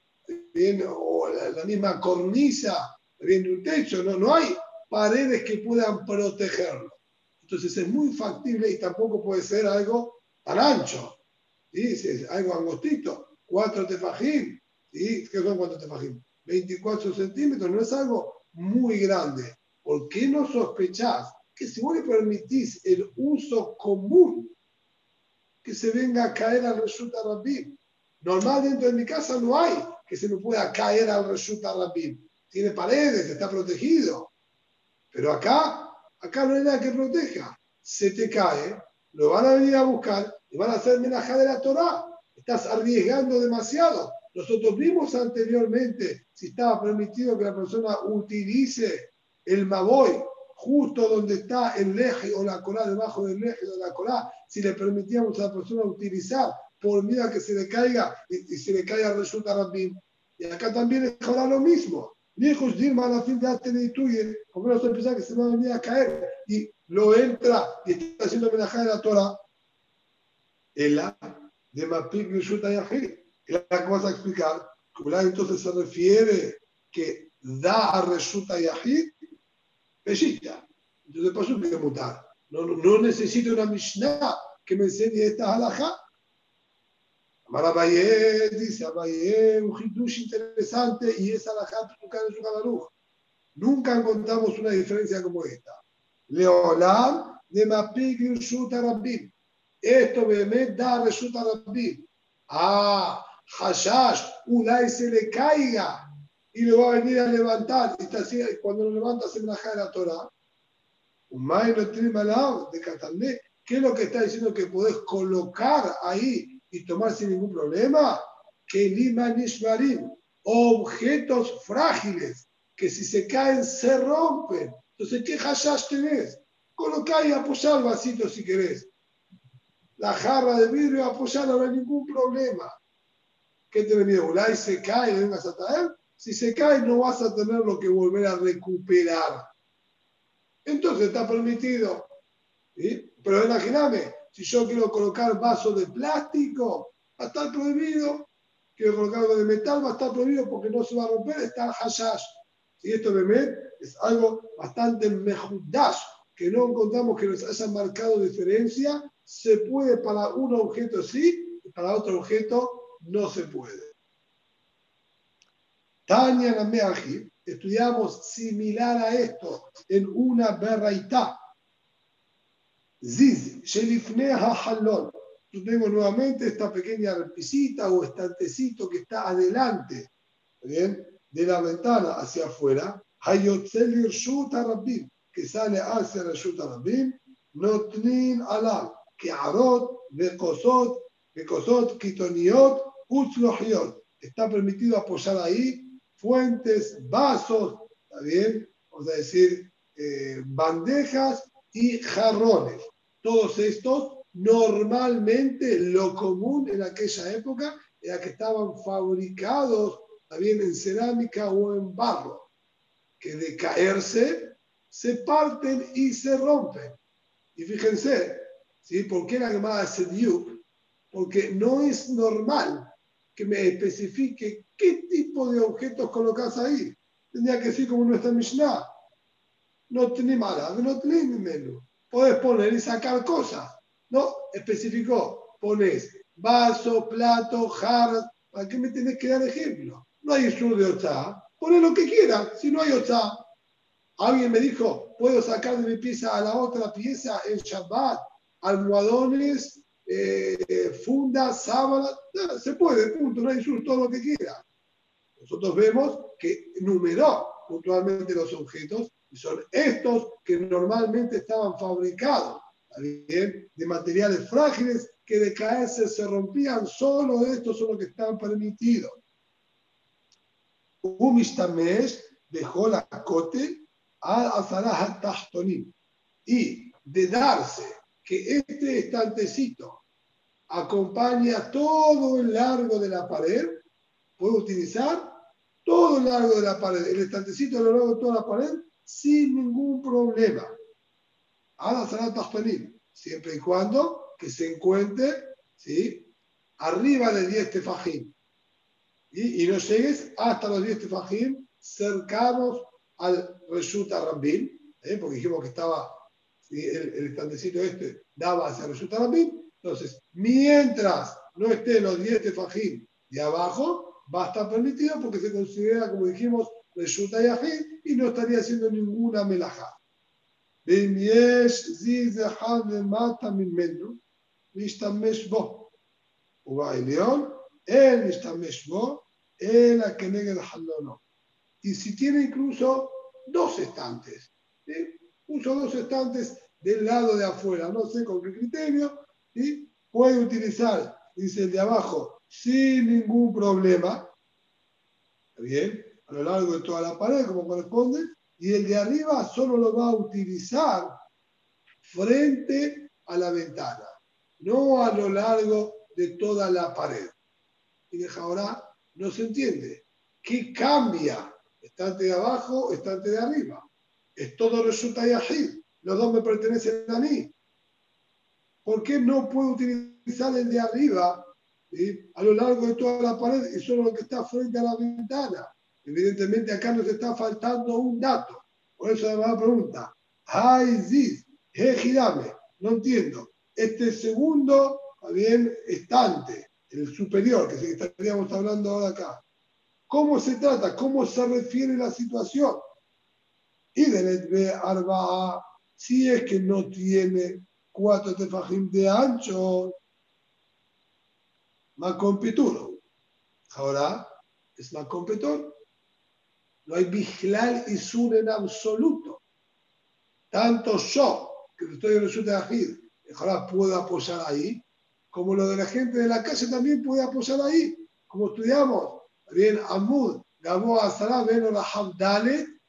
bien, o la, la misma cornisa, bien, de un techo. No, no hay paredes que puedan protegerlo. Entonces es muy factible y tampoco puede ser algo tan ancho. ¿Sí? Si es algo angostito, 4 tefajín. ¿sí? ¿Qué son 4 tefajín? 24 centímetros, no es algo muy grande. ¿Por qué no sospechás que si vos le permitís el uso común, que se venga a caer al resulta rabim? Normal dentro de mi casa no hay que se me pueda caer al resulta rabim. Tiene paredes, está protegido. Pero acá, acá no hay nada que proteja. Se te cae, lo van a venir a buscar y van a hacer menajá de la Torah. Estás arriesgando demasiado. Nosotros vimos anteriormente si estaba permitido que la persona utilice el maboy justo donde está el eje o la cola, debajo del eje de la cola, si le permitíamos a la persona utilizar por miedo a que se le caiga y, y se le caiga resulta rabín. Y acá también es ahora lo mismo. Viejos Dilma a fin de Atenituye, como no se pensar que se va a venir a caer y lo entra y está haciendo homenaje de la Torah. El de Mapik Yahid. La vas a explicar, como entonces se refiere que da a Reshuta Yahid, Peshita. Entonces pasó que mutar. No, no, no necesito una Mishnah que me enseñe esta halajá. Amar dice, Abaye, un hidush interesante y es halajá en su Baruch. Nunca encontramos una diferencia como esta. Leolam de Mapik Rishuta Rabbim. Esto me da Reshuta Rabbim. Ah, Hashash, Ulay se le caiga y lo va a venir a levantar. Y está así, cuando lo levanta se me de la Torah. Umay no tiene de Catalné. ¿Qué es lo que está diciendo que podés colocar ahí y tomar sin ningún problema? Que Lima Nishmarim, objetos frágiles, que si se caen se rompen. Entonces, ¿qué hashash tenés? Colocá y apoyá el vasito si querés. La jarra de vidrio, apoyarla, no hay ningún problema. ¿Qué te miedo? Ulay se cae vengas a traer. Si se cae, no vas a tener lo que volver a recuperar. Entonces está permitido. ¿sí? Pero imagíname, si yo quiero colocar vaso de plástico, va a estar prohibido. Quiero colocar algo de metal, va a estar prohibido porque no se va a romper, está el hashash. Y esto, es algo bastante mejudash, que no encontramos que nos haya marcado diferencia. Se puede para un objeto sí, y para otro objeto no se puede. Tania Nameaji, estudiamos similar a esto en una berraitá. Ziz, Shelifneha Halon. Yo tengo nuevamente esta pequeña repisita o estantecito que está adelante, ¿bien? De la ventana hacia afuera. Hayotzel Rabbim, que sale hacia el Shuta Rabbim. Notnin Alam, que Arot, Bekosot, Bekosot, Kitoniot, Utzlohiot. Está permitido apoyar ahí fuentes, vasos, ¿está bien? Vamos decir, eh, bandejas y jarrones. Todos estos, normalmente lo común en aquella época era que estaban fabricados también en cerámica o en barro, que de caerse se parten y se rompen. Y fíjense, ¿sí? ¿por qué la llamada Sediuk? Porque no es normal que me especifique qué tipo de objetos colocas ahí. Tendría que decir como nuestra Mishnah. No tiene mala, no tiene menos. Puedes poner y sacar cosas. No, especificó. Pones vaso, plato, jarras. ¿Para qué me tenés que dar ejemplo? No hay sur de ocha. Pones lo que quieras. Si no hay ocha. Alguien me dijo, puedo sacar de mi pieza a la otra pieza el Shabbat, almohadones, eh, funda, sábana, se puede, punto, no hay sur, todo lo que quiera. Nosotros vemos que numeró puntualmente los objetos y son estos que normalmente estaban fabricados de materiales frágiles que de caerse se rompían, solo estos son los que están permitidos. Umistamesh dejó la cote al azaraj tahtonim y de darse que este estantecito acompaña todo el largo de la pared, puede utilizar todo el largo de la pared, el estantecito a lo largo de toda la pared, sin ningún problema. Ahora será siempre y cuando que se encuentre ¿sí? arriba de 10 tefajín. Y, y no llegues hasta los 10 tefajín cercanos al Reshuta Rambin, ¿eh? porque dijimos que estaba el, el, estantecito este daba hacia Rambin, entonces, mientras no esté los 10 tefajín de abajo, va a estar permitido porque se considera, como dijimos, yahid y no estaría haciendo ninguna melajá. Y si tiene incluso dos estantes, ¿sí? Uso dos estantes del lado de afuera, no sé con qué criterio, ¿sí? puede utilizar, dice el de abajo, sin ningún problema, ¿está bien? A lo largo de toda la pared, como corresponde, y el de arriba solo lo va a utilizar frente a la ventana, no a lo largo de toda la pared. Y deja ahora, no se entiende. ¿Qué cambia? ¿Estante de abajo estante de arriba? Todo resulta yahid. Los dos me pertenecen a mí. ¿Por qué no puedo utilizar el de arriba ¿sí? a lo largo de toda la pared y solo lo que está frente a la ventana? Evidentemente acá nos está faltando un dato. Por eso la pregunta, ¿Hay zis? girame? No entiendo. Este segundo, bien, estante, el superior, que es el que estaríamos hablando ahora acá. ¿Cómo se trata? ¿Cómo se refiere la situación? Y de arba, si es que no tiene cuatro tefajim de ancho, más competuro. Ahora es más competidor. No hay vigilal y sur en absoluto. Tanto yo, que estoy en el de Ajid, ahora puedo apoyar ahí, como lo de la gente de la calle también puede apoyar ahí, como estudiamos, bien Amud, Gabo Azara, Beno Hamdale,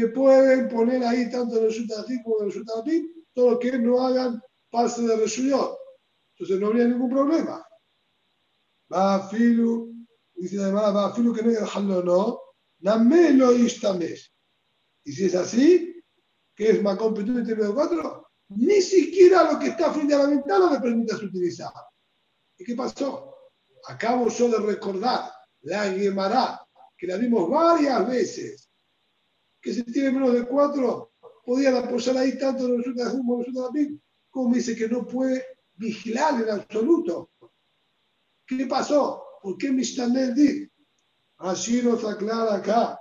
que pueden poner ahí tanto el Ajid como el Ajid, todo lo que no hagan pase de Reshuyot. Entonces no habría ningún problema. Va filu, dice además, va filu que no hay dejarlo, no. Name lo istamesh. Y si es así, que es más competente de cuatro, ni siquiera lo que está frente a la ventana le permitas utilizar. ¿Y qué pasó? Acabo yo de recordar la Gemara, que la vimos varias veces, que si tiene menos de cuatro, podían apoyar ahí tanto en el como en el como dice que no puede vigilar en absoluto. ¿Qué pasó? ¿Por qué Mishtanel di? Así nos aclara acá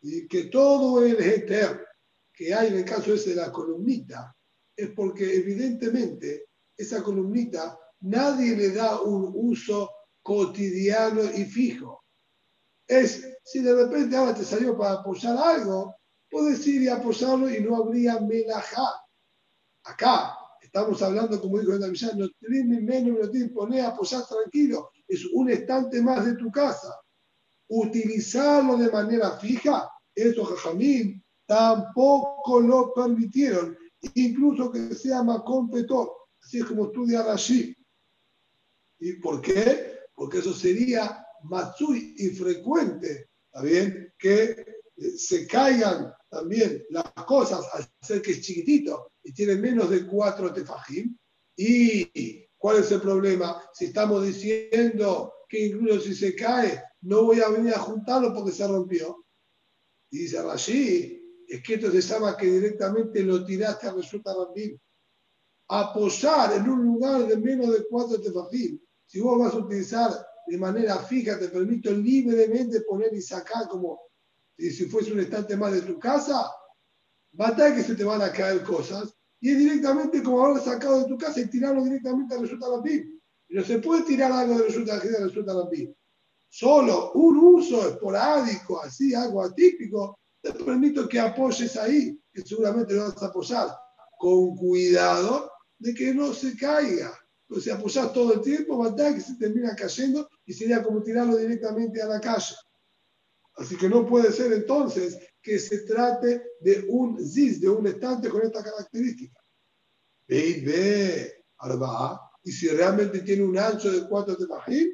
y que todo el heter que hay en el caso ese de la columnita es porque evidentemente esa columnita nadie le da un uso cotidiano y fijo. Es, si de repente ahora te salió para apoyar algo, puedes ir y apoyarlo y no habría melajá. Acá, Estamos hablando, como dijo el Villán, no tienes menos, no tienes poner apoyar tranquilo. Es un estante más de tu casa. Utilizarlo de manera fija, eso Jajamín tampoco lo permitieron, incluso que sea más competidor, así es como estudia Rashi. ¿Y por qué? Porque eso sería matsui y frecuente, ¿está bien? Que se caigan también las cosas al ser que es chiquitito y tiene menos de cuatro tefajim. ¿Y cuál es el problema? Si estamos diciendo que incluso si se cae, no voy a venir a juntarlo porque se rompió. Y dice Rashi, es que esto se llama que directamente lo tiraste a resulta Rambim. Aposar en un lugar de menos de cuatro tefajim. Si vos vas a utilizar de manera fija, te permito libremente poner y sacar como y si fuese un estante más de tu casa, batalla que se te van a caer cosas y es directamente como haberlo sacado de tu casa y tirarlo directamente a resulta. Y no se puede tirar algo de resulta a resulta. Solo un uso esporádico, así, algo atípico, te permito que apoyes ahí, que seguramente lo vas a apoyar con cuidado de que no se caiga. Pues si apoyas todo el tiempo, batalla que se termina cayendo y sería como tirarlo directamente a la calle. Así que no puede ser entonces que se trate de un zis, de un estante con esta característica. Ve ve, arba, y si realmente tiene un ancho de cuatro tefajim,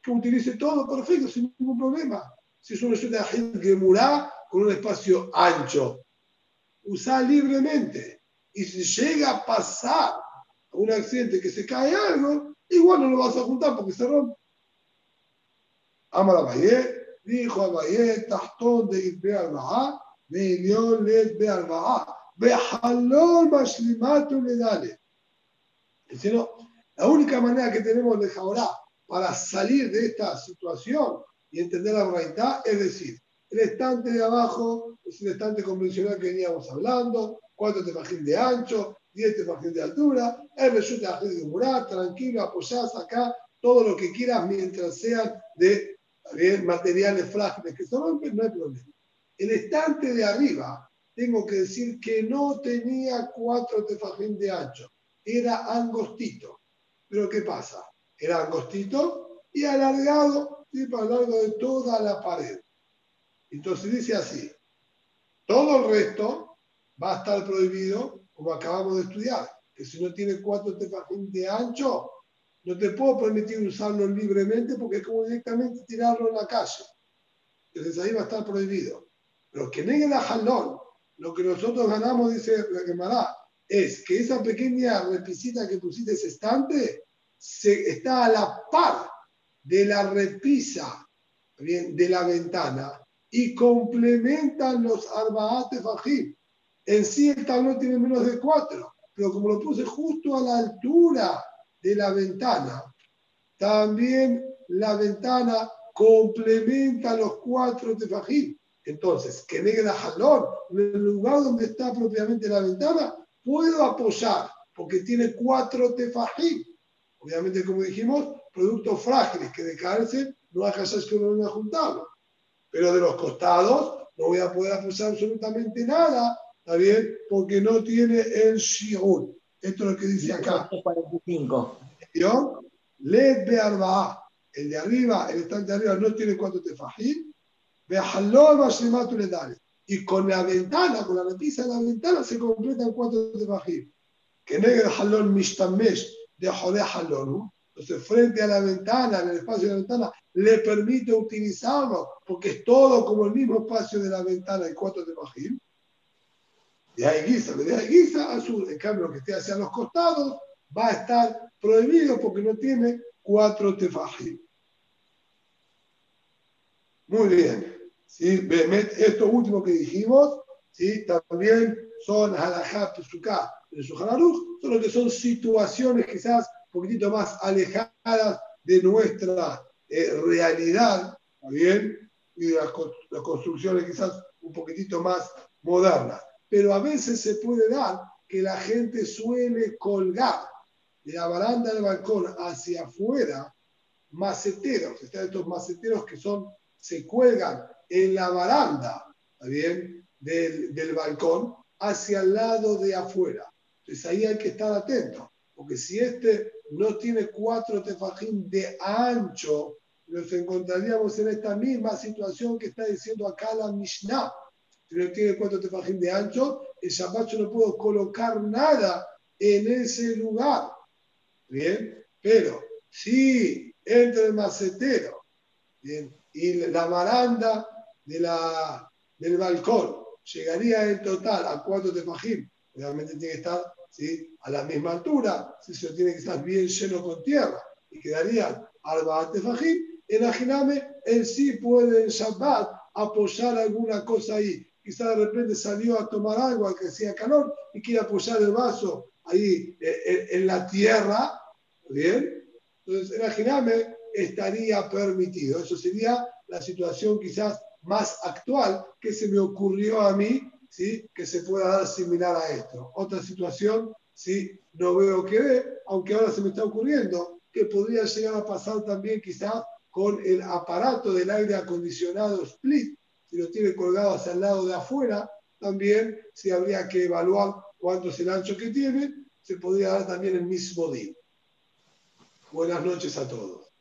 que utilice todo perfecto, sin ningún problema. Si es un que gemurá con un espacio ancho, usa libremente. Y si llega a pasar un accidente que se cae algo, igual no lo vas a juntar porque se rompe. Amar Abaye, dijo Abaye, Tachtón de Itbe Arba'a, Meilión le Itbe Arba'a, Bejalón Mashlimato le dale. No, la única manera que tenemos de Jaorá para salir de esta situación y entender la verdad es decir, el estante de abajo es el estante convencional que veníamos hablando, cuatro tefajín de ancho, diez tefajín de altura, tranquilo, apoyás acá, todo lo que quieras mientras sean de materiales frágiles que se rompen, no hay problema. El estante de arriba tengo que decir que no tenía cuatro tefajín de ancho, era angostito. Pero ¿qué pasa? Era angostito y alargado, ¿sí? para lo largo de toda la pared. Entonces dice así, todo el resto va a estar prohibido, como acabamos de estudiar, que si no tiene cuatro tefajín de ancho, no te puedo permitir usarlo libremente porque es como directamente tirarlo en la calle. Entonces ahí va a estar prohibido. Pero que negue la jalón, lo que nosotros ganamos, dice la Gemara, es que esa pequeña repisita que pusiste ese estante se, está a la par de la repisa bien, de la ventana y complementan los arbaates fajim. En sí el tablón tiene menos de cuatro, pero como lo puse justo a la altura de la ventana, también la ventana complementa los cuatro tefajim. Entonces, que negra jalón, en el lugar donde está propiamente la ventana, puedo apoyar, porque tiene cuatro tefajim. Obviamente, como dijimos, productos frágiles que de caerse no hay que uno a juntarlo. Pero de los costados no voy a poder apoyar absolutamente nada, ¿está bien? Porque no tiene el shiur. Esto es lo que dice acá. 45. ¿Yo? Led be'arba'a. El de arriba, el estante de arriba no tiene cuatro tefajim. Ba'shematu ledale. Y con la ventana, con la repisa de la ventana, se completan cuatro tefajim. Que negro halol mishtamesh de jode halol. Entonces, frente a la ventana, en el espacio de la ventana, le permite utilizarlo, porque es todo como el mismo espacio de la ventana y cuatro tefajim. De guisa, de ahí guisa azul. En cambio, lo que esté hacia los costados va a estar prohibido porque no tiene cuatro tefajim. Muy bien. ¿sí? Esto último que dijimos, ¿sí? también son halajá, pesuká, en su son lo que son situaciones quizás un poquitito más alejadas de nuestra eh, realidad, ¿está bien? Y de las construcciones quizás un poquitito más modernas. Pero a veces se puede dar que la gente suele colgar de la baranda del balcón hacia afuera maceteros. Están estos maceteros que son, se cuelgan en la baranda, ¿está bien? Del, del balcón hacia el lado de afuera. Entonces ahí hay que estar atento, porque si este no tiene cuatro tefajín de ancho, nos encontraríamos en esta misma situación que está diciendo acá la Mishnah. Tiene cuatro tefajín de ancho, el yo no puedo colocar nada en ese lugar. Bien, pero si entre el macetero bien, y la baranda de la, del balcón llegaría en total a cuatro tefajim, obviamente tiene que estar ¿sí? a la misma altura, si se tiene que estar bien lleno con tierra y quedarían arba tefajim, imagíname, él sí puede en Shabbat apoyar alguna cosa ahí. Quizá de repente salió a tomar agua que hacía calor y quiere apoyar el vaso ahí eh, en, la tierra, ¿bien? Entonces, imagíname, estaría permitido. Eso sería la situación quizás más actual que se me ocurrió a mí, ¿sí? que se pueda dar similar a esto. Otra situación, ¿sí? no veo que ve, aunque ahora se me está ocurriendo, que podría llegar a pasar también quizás con el aparato del aire acondicionado split, si lo tiene colgado hacia el lado de afuera, también si habría que evaluar cuánto es el ancho que tiene, se podría dar también el mismo día. Buenas noches a todos.